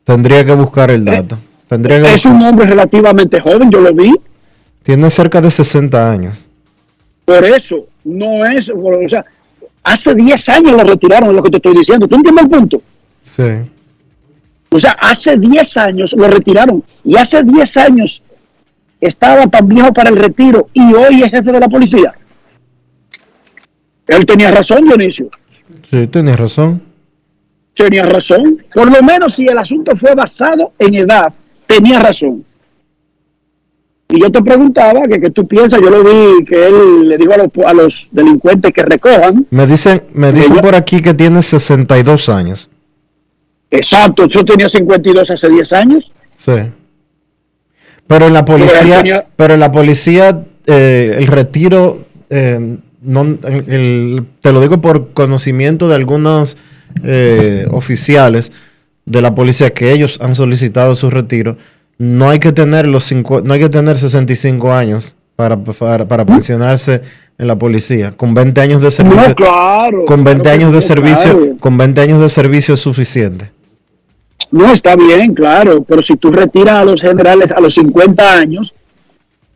Tendría que buscar el dato. Tendría que es un hombre relativamente joven, yo lo vi. Tiene cerca de 60 años. Por eso, no es, o sea, hace 10 años lo retiraron, lo que te estoy diciendo. ¿Tú entiendes el punto? Sí. O sea, hace 10 años lo retiraron y hace 10 años estaba tan viejo para el retiro y hoy es jefe de la policía. Él tenía razón, Dionisio. Sí, tenía razón. Tenía razón. Por lo menos si el asunto fue basado en edad, tenía razón. Y yo te preguntaba que, que tú piensas, yo lo vi que él le dijo a los, a los delincuentes que recojan. Me dicen, me dicen por aquí que tiene 62 años. Exacto, yo tenía 52 hace 10 años. Sí. Pero en la policía, pero en la policía, eh, el retiro, eh, no, el- te lo digo por conocimiento de algunos eh, oficiales de la policía que ellos han solicitado su retiro. No hay que tener los cincu- no hay que tener 65 años para, para, para pensionarse en la policía. Con 20 años de servicio, No, claro. con 20 claro que años de servicio, claro. con 20 años de servicio es suficiente. No, está bien, claro, pero si tú retiras a los generales a los 50 años,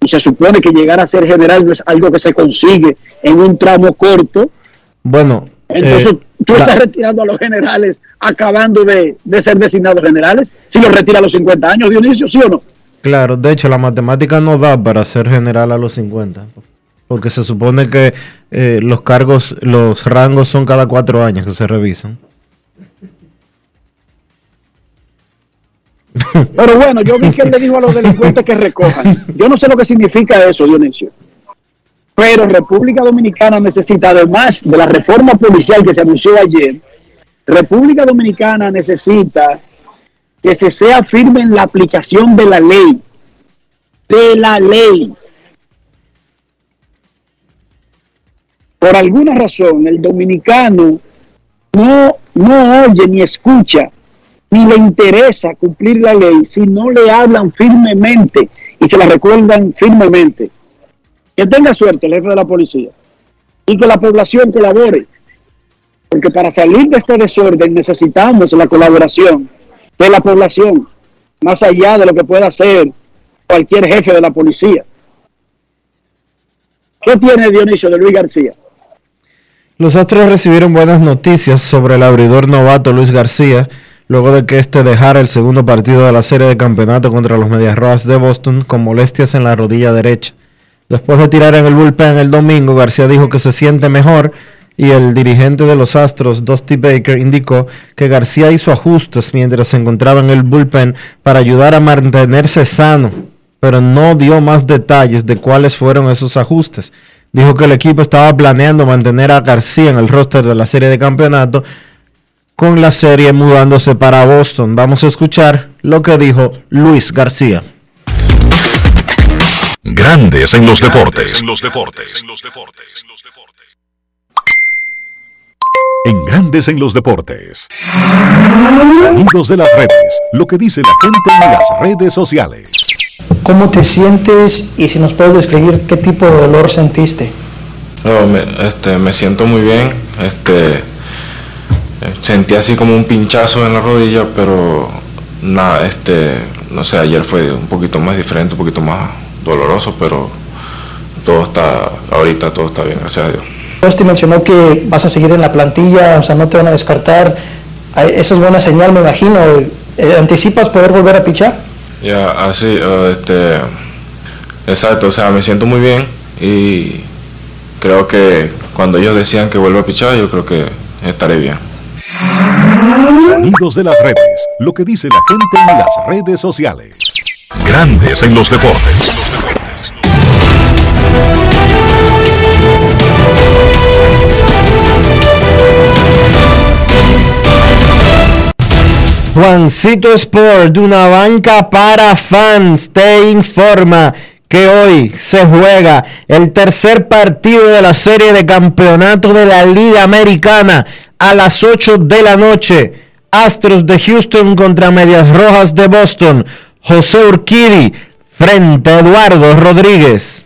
y se supone que llegar a ser general no es algo que se consigue en un tramo corto, Bueno, entonces eh, tú estás retirando a los generales acabando de, de ser designados generales. Si los retira a los 50 años, Dionisio, ¿sí o no? Claro, de hecho la matemática no da para ser general a los 50, porque se supone que eh, los cargos, los rangos son cada cuatro años que se revisan. Pero bueno, yo vi que él le dijo a los delincuentes que recojan. Yo no sé lo que significa eso, Dionisio. Pero República Dominicana necesita, además de la reforma policial que se anunció ayer, República Dominicana necesita que se sea firme en la aplicación de la ley. De la ley. Por alguna razón, el dominicano no, no oye ni escucha ni le interesa cumplir la ley si no le hablan firmemente y se la recuerdan firmemente. Que tenga suerte el jefe de la policía y que la población colabore. Porque para salir de este desorden necesitamos la colaboración de la población, más allá de lo que pueda hacer cualquier jefe de la policía. ¿Qué tiene Dionisio de Luis García? Los Astros recibieron buenas noticias sobre el abridor novato Luis García, luego de que este dejara el segundo partido de la serie de campeonato contra los Medias Rojas de Boston con molestias en la rodilla derecha. Después de tirar en el bullpen el domingo, García dijo que se siente mejor y el dirigente de los Astros, Dusty Baker, indicó que García hizo ajustes mientras se encontraba en el bullpen para ayudar a mantenerse sano, pero no dio más detalles de cuáles fueron esos ajustes. Dijo que el equipo estaba planeando mantener a García en el roster de la serie de campeonato con la serie mudándose para Boston. Vamos a escuchar lo que dijo Luis García. Grandes en los deportes. En los deportes. En Grandes en los deportes. Sonidos de las redes. Lo que dice la gente en las redes sociales. ¿Cómo te sientes y si nos puedes describir qué tipo de dolor sentiste? me, este, me siento muy bien. Este, sentí así como un pinchazo en la rodilla, pero nada, este, no sé, ayer fue un poquito más diferente, un poquito más doloroso, pero todo está, ahorita todo está bien, gracias a Dios. Usted mencionó que vas a seguir en la plantilla, o sea, no te van a descartar. Esa es buena señal, me imagino. Eh, ¿Anticipas poder volver a pichar? Ya, así, uh, este, exacto, o sea, me siento muy bien y creo que cuando ellos decían que vuelva a pichar, yo creo que estaré bien. Sonidos de las redes, lo que dice la gente en las redes sociales. Grandes en los deportes. Juancito Sport, de una banca para fans, te informa que hoy se juega el tercer partido de la serie de campeonato de la Liga Americana a las 8 de la noche. Astros de Houston contra Medias Rojas de Boston. José Urquidi frente a Eduardo Rodríguez.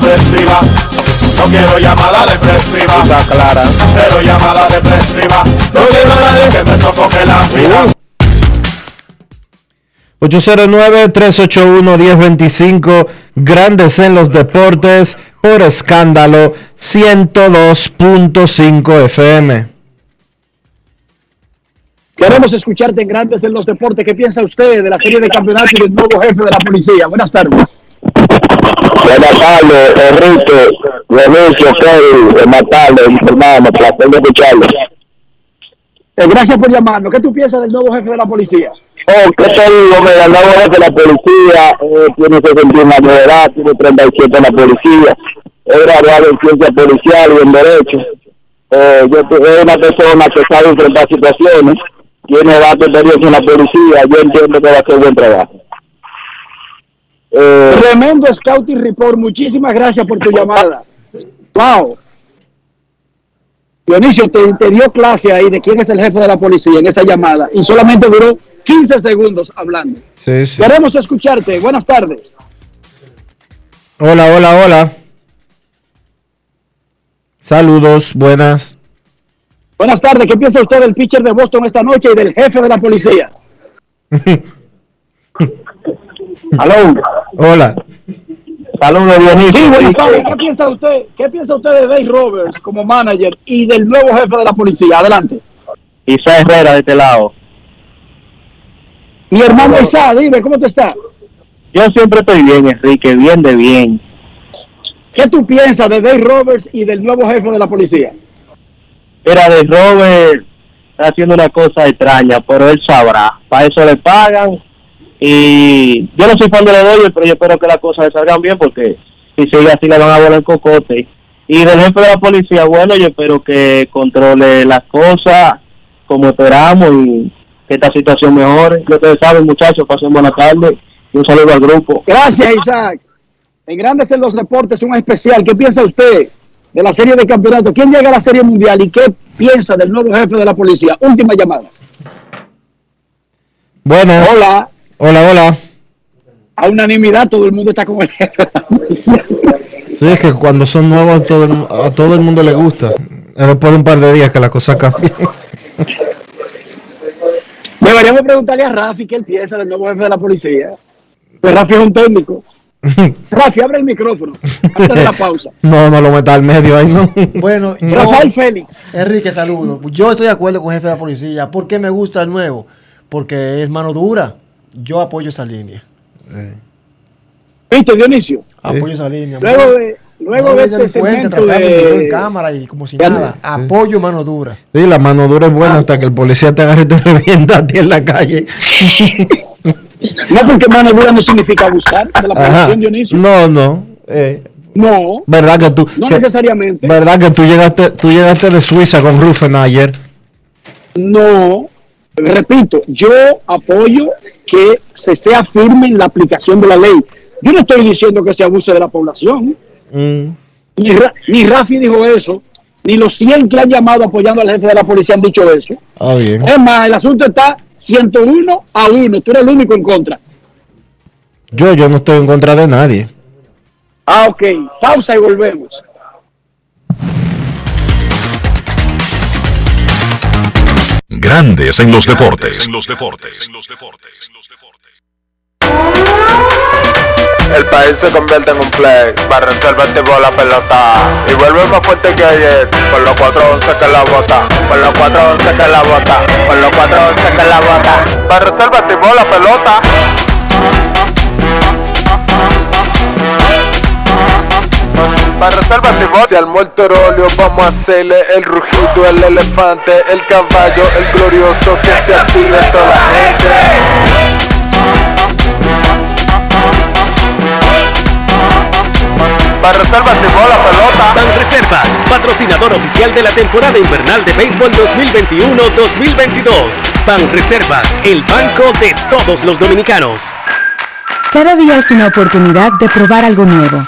No quiero llamada depresiva. clara. Cero llamada depresiva. No quiero nadie que me sofoque la vida. 809-381-1025, Grandes en los Deportes, por escándalo 102.5 FM. Queremos escucharte en Grandes en los Deportes. ¿Qué piensa usted de la serie de campeonatos y del nuevo jefe de la policía? Buenas tardes. Buenas tardes, Enrique, Dionisio, Kevin, Matarle, hermano, placer de escucharlo. Eh, gracias por llamarnos. ¿Qué tú piensas del nuevo jefe de la policía? Oh, ¿qué te digo? Mira, el nuevo jefe de la policía eh, tiene 61 años de edad, tiene 37 en la policía, es graduado en ciencia policial y en derecho. Eh, yo soy una persona que sabe enfrentar situaciones, tiene bastante experiencia en la policía, yo entiendo que va a hacer buen trabajo. Eh, Tremendo Scouting Report. Muchísimas gracias por tu llamada. Wow. Dionisio, te, te, dio clase ahí de quién es el jefe de la policía en esa llamada y solamente duró 15 segundos hablando. Sí, sí. Queremos escucharte. Buenas tardes. Hola, hola, hola. Saludos, buenas. Buenas tardes. ¿Qué piensa usted del pitcher de Boston esta noche y del jefe de la policía? Aló. Hola. Saludos, Dionisio. Sí, buenas tardes. ¿Qué piensa usted, qué piensa usted de Dave Roberts como manager y del nuevo jefe de la policía? Adelante. Isa Herrera de este lado. Mi hermano Isa, dime, ¿cómo te está? Yo siempre estoy bien, Enrique, bien de bien. ¿Qué tú piensas de Dave Roberts y del nuevo jefe de la policía? Era de Robert está haciendo una cosa extraña, pero él sabrá. Para eso le pagan. Y yo no soy fan de los Dodgers, pero yo espero que las cosas le salgan bien porque si sigue así le van a volar el cocote. Y del jefe de la policía, bueno, yo espero que controle las cosas como esperamos y que esta situación mejore. Ya ustedes saben, muchachos, pasen buena tarde y un saludo al grupo. Gracias, Isaac. En Grandes en los Deportes, un especial. ¿Qué piensa usted de la serie de campeonato? ¿Quién llega a la serie mundial y qué piensa del nuevo jefe de la policía? Última llamada. Buenas. Hola. Hola, hola. A unanimidad todo el mundo está con el jefe de la policía. Sí, es que cuando son nuevos todo el- a todo el mundo le gusta. Es después de un par de días que la cosa cambia. Deberíamos preguntarle a Rafi qué él piensa del nuevo jefe de la policía. Pues Rafi es un técnico. Rafi, abre el micrófono antes de la pausa. No, no lo metas al medio ahí, ¿no? Bueno, yo, Rafael Félix. Enrique, saludo. Yo estoy de acuerdo con el jefe de la policía. ¿Por qué me gusta el nuevo? Porque es mano dura. Yo apoyo esa línea. ¿Viste, Dionisio? Apoyo esa línea. Luego de, luego No de este segmento de... en cámara y como si Ya nada. no. Apoyo mano dura. Sí, la mano dura es buena hasta que el policía te agarre y te revienta a ti en la calle. No, porque mano dura no significa abusar de la Ajá. población, Dionisio. No, no. eh, No, ¿Verdad que tú? no que- necesariamente. ¿Verdad que tú llegaste, tú llegaste de Suiza con Rufen ayer? No, repito, yo apoyo que se sea firme en la aplicación de la ley. Yo no estoy diciendo que se abuse de la población. Mm. Ni, Ra- ni Rafi dijo eso, ni los 100 que han llamado apoyando al jefe de la policía han dicho eso. Ah, bien. Es más, el asunto está 101 a 1. Tú eres el único en contra. Yo, yo no estoy en contra de nadie. Ah, ok. Pausa y volvemos. Grandes en los deportes. En los deportes. En los deportes. El país se convierte en un play, para reservar tipo la pelota. Y vuelve más fuerte que ayer, por los 411 que la bota, por los 411 que la bota, por los 411 que la bota. Para reservar tipo la pelota. Para reservar tipo Si al muerto óleo vamos a hacerle el rugido, el elefante, el caballo, el glorioso que se active toda la gente. Para reservas tipo la pelota. Ban Reservas, patrocinador oficial de la temporada invernal de béisbol 2021-2022. Ban Reservas, el banco de todos los dominicanos. Cada día es una oportunidad de probar algo nuevo.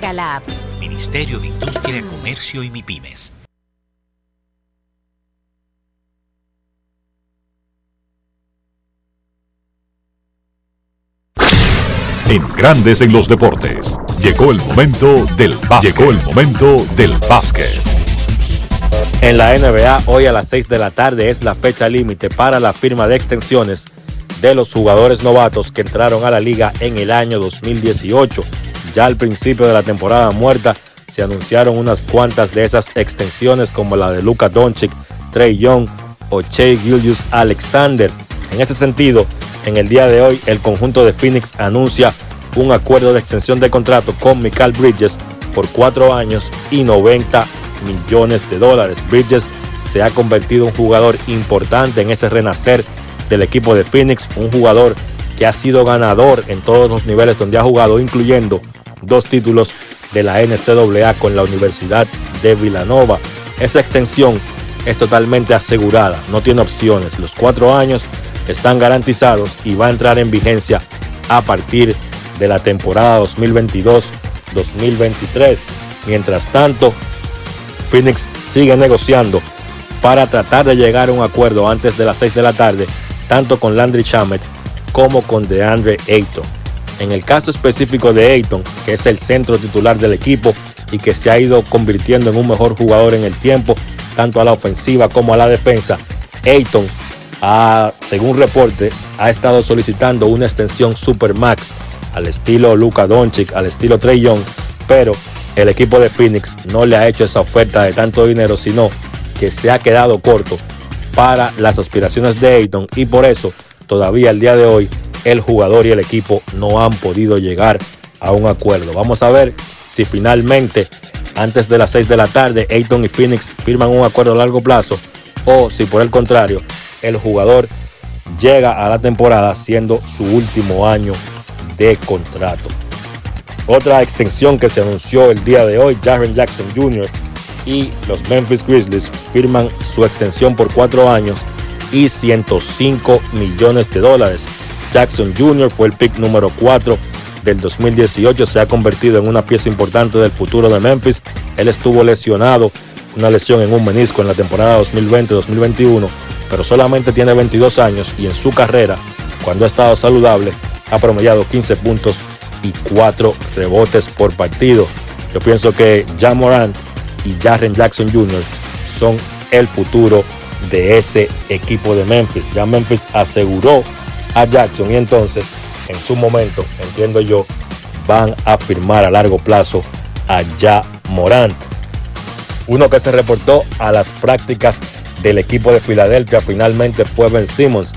la app. Ministerio de Industria, Comercio y MIPIMES. En Grandes en los deportes. Llegó el momento del básquet. Llegó el momento del básquet. En la NBA, hoy a las 6 de la tarde es la fecha límite para la firma de extensiones de los jugadores novatos que entraron a la liga en el año 2018. Ya al principio de la temporada muerta se anunciaron unas cuantas de esas extensiones como la de Luka Doncic, Trey Young o Shea Gillius Alexander. En ese sentido, en el día de hoy el conjunto de Phoenix anuncia un acuerdo de extensión de contrato con Michael Bridges por cuatro años y 90 millones de dólares. Bridges se ha convertido en un jugador importante en ese renacer del equipo de Phoenix, un jugador que ha sido ganador en todos los niveles donde ha jugado, incluyendo dos títulos de la NCAA con la Universidad de Villanova. Esa extensión es totalmente asegurada, no tiene opciones. Los cuatro años están garantizados y va a entrar en vigencia a partir de la temporada 2022-2023. Mientras tanto, Phoenix sigue negociando para tratar de llegar a un acuerdo antes de las 6 de la tarde, tanto con Landry Shamet como con DeAndre Ayton. En el caso específico de Ayton, que es el centro titular del equipo y que se ha ido convirtiendo en un mejor jugador en el tiempo, tanto a la ofensiva como a la defensa, Ayton, según reportes, ha estado solicitando una extensión Supermax al estilo Luka Doncic, al estilo Trey Young, pero el equipo de Phoenix no le ha hecho esa oferta de tanto dinero, sino que se ha quedado corto para las aspiraciones de Ayton y por eso todavía el día de hoy el jugador y el equipo no han podido llegar a un acuerdo. Vamos a ver si finalmente antes de las 6 de la tarde Ayton y Phoenix firman un acuerdo a largo plazo o si por el contrario el jugador llega a la temporada siendo su último año de contrato. Otra extensión que se anunció el día de hoy, Jaren Jackson Jr. y los Memphis Grizzlies firman su extensión por cuatro años y 105 millones de dólares. Jackson Jr. fue el pick número 4 del 2018, se ha convertido en una pieza importante del futuro de Memphis. Él estuvo lesionado, una lesión en un menisco en la temporada 2020-2021, pero solamente tiene 22 años y en su carrera, cuando ha estado saludable, ha promediado 15 puntos y 4 rebotes por partido. Yo pienso que Jan Morant y Jaren Jackson Jr. son el futuro de ese equipo de Memphis. Ya Memphis aseguró a Jackson y entonces en su momento, entiendo yo, van a firmar a largo plazo a Ja Morant. Uno que se reportó a las prácticas del equipo de Filadelfia finalmente fue Ben Simmons.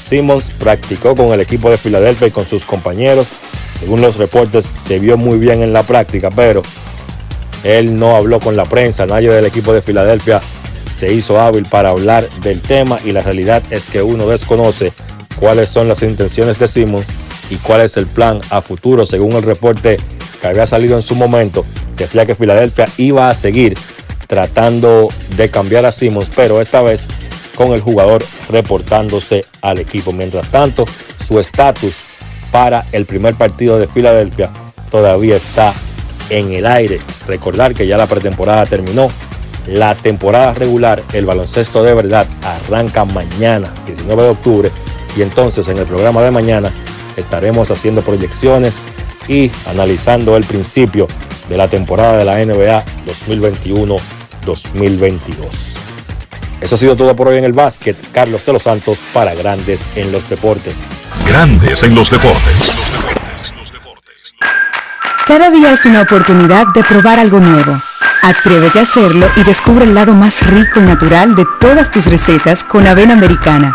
Simmons practicó con el equipo de Filadelfia y con sus compañeros. Según los reportes, se vio muy bien en la práctica, pero él no habló con la prensa. Nadie del equipo de Filadelfia se hizo hábil para hablar del tema y la realidad es que uno desconoce cuáles son las intenciones de Simmons y cuál es el plan a futuro, según el reporte que había salido en su momento, decía que Filadelfia iba a seguir tratando de cambiar a Simmons, pero esta vez con el jugador reportándose al equipo. Mientras tanto, su estatus para el primer partido de Filadelfia todavía está en el aire. Recordar que ya la pretemporada terminó. La temporada regular, el baloncesto de verdad, arranca mañana, 19 de octubre. Y entonces en el programa de mañana estaremos haciendo proyecciones y analizando el principio de la temporada de la NBA 2021-2022. Eso ha sido todo por hoy en el básquet. Carlos de los Santos para Grandes en los Deportes. Grandes en los Deportes. Cada día es una oportunidad de probar algo nuevo. Atrévete a hacerlo y descubre el lado más rico y natural de todas tus recetas con avena americana.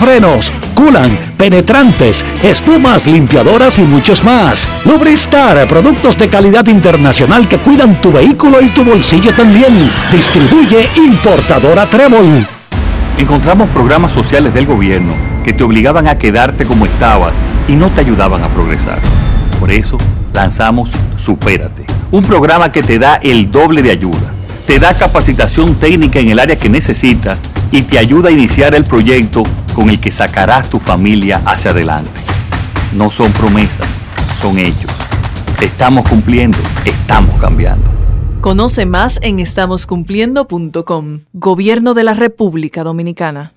frenos, culan, penetrantes, espumas, limpiadoras y muchos más. Lubristar, productos de calidad internacional que cuidan tu vehículo y tu bolsillo también. Distribuye importadora Trébol. Encontramos programas sociales del gobierno que te obligaban a quedarte como estabas y no te ayudaban a progresar. Por eso lanzamos Supérate, un programa que te da el doble de ayuda te da capacitación técnica en el área que necesitas y te ayuda a iniciar el proyecto con el que sacarás tu familia hacia adelante. No son promesas, son hechos. Estamos cumpliendo, estamos cambiando. Conoce más en estamoscumpliendo.com. Gobierno de la República Dominicana.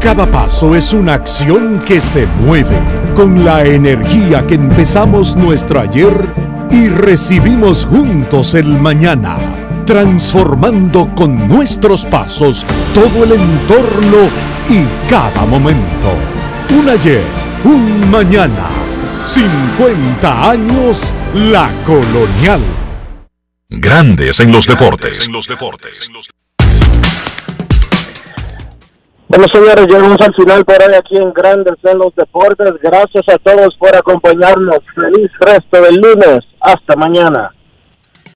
Cada paso es una acción que se mueve con la energía que empezamos nuestro ayer y recibimos juntos el mañana, transformando con nuestros pasos todo el entorno y cada momento. Un ayer, un mañana, 50 años la colonial. Grandes en los deportes. Bueno, señores, llegamos al final por hoy aquí en Grandes en los Deportes. Gracias a todos por acompañarnos. Feliz resto del lunes. Hasta mañana.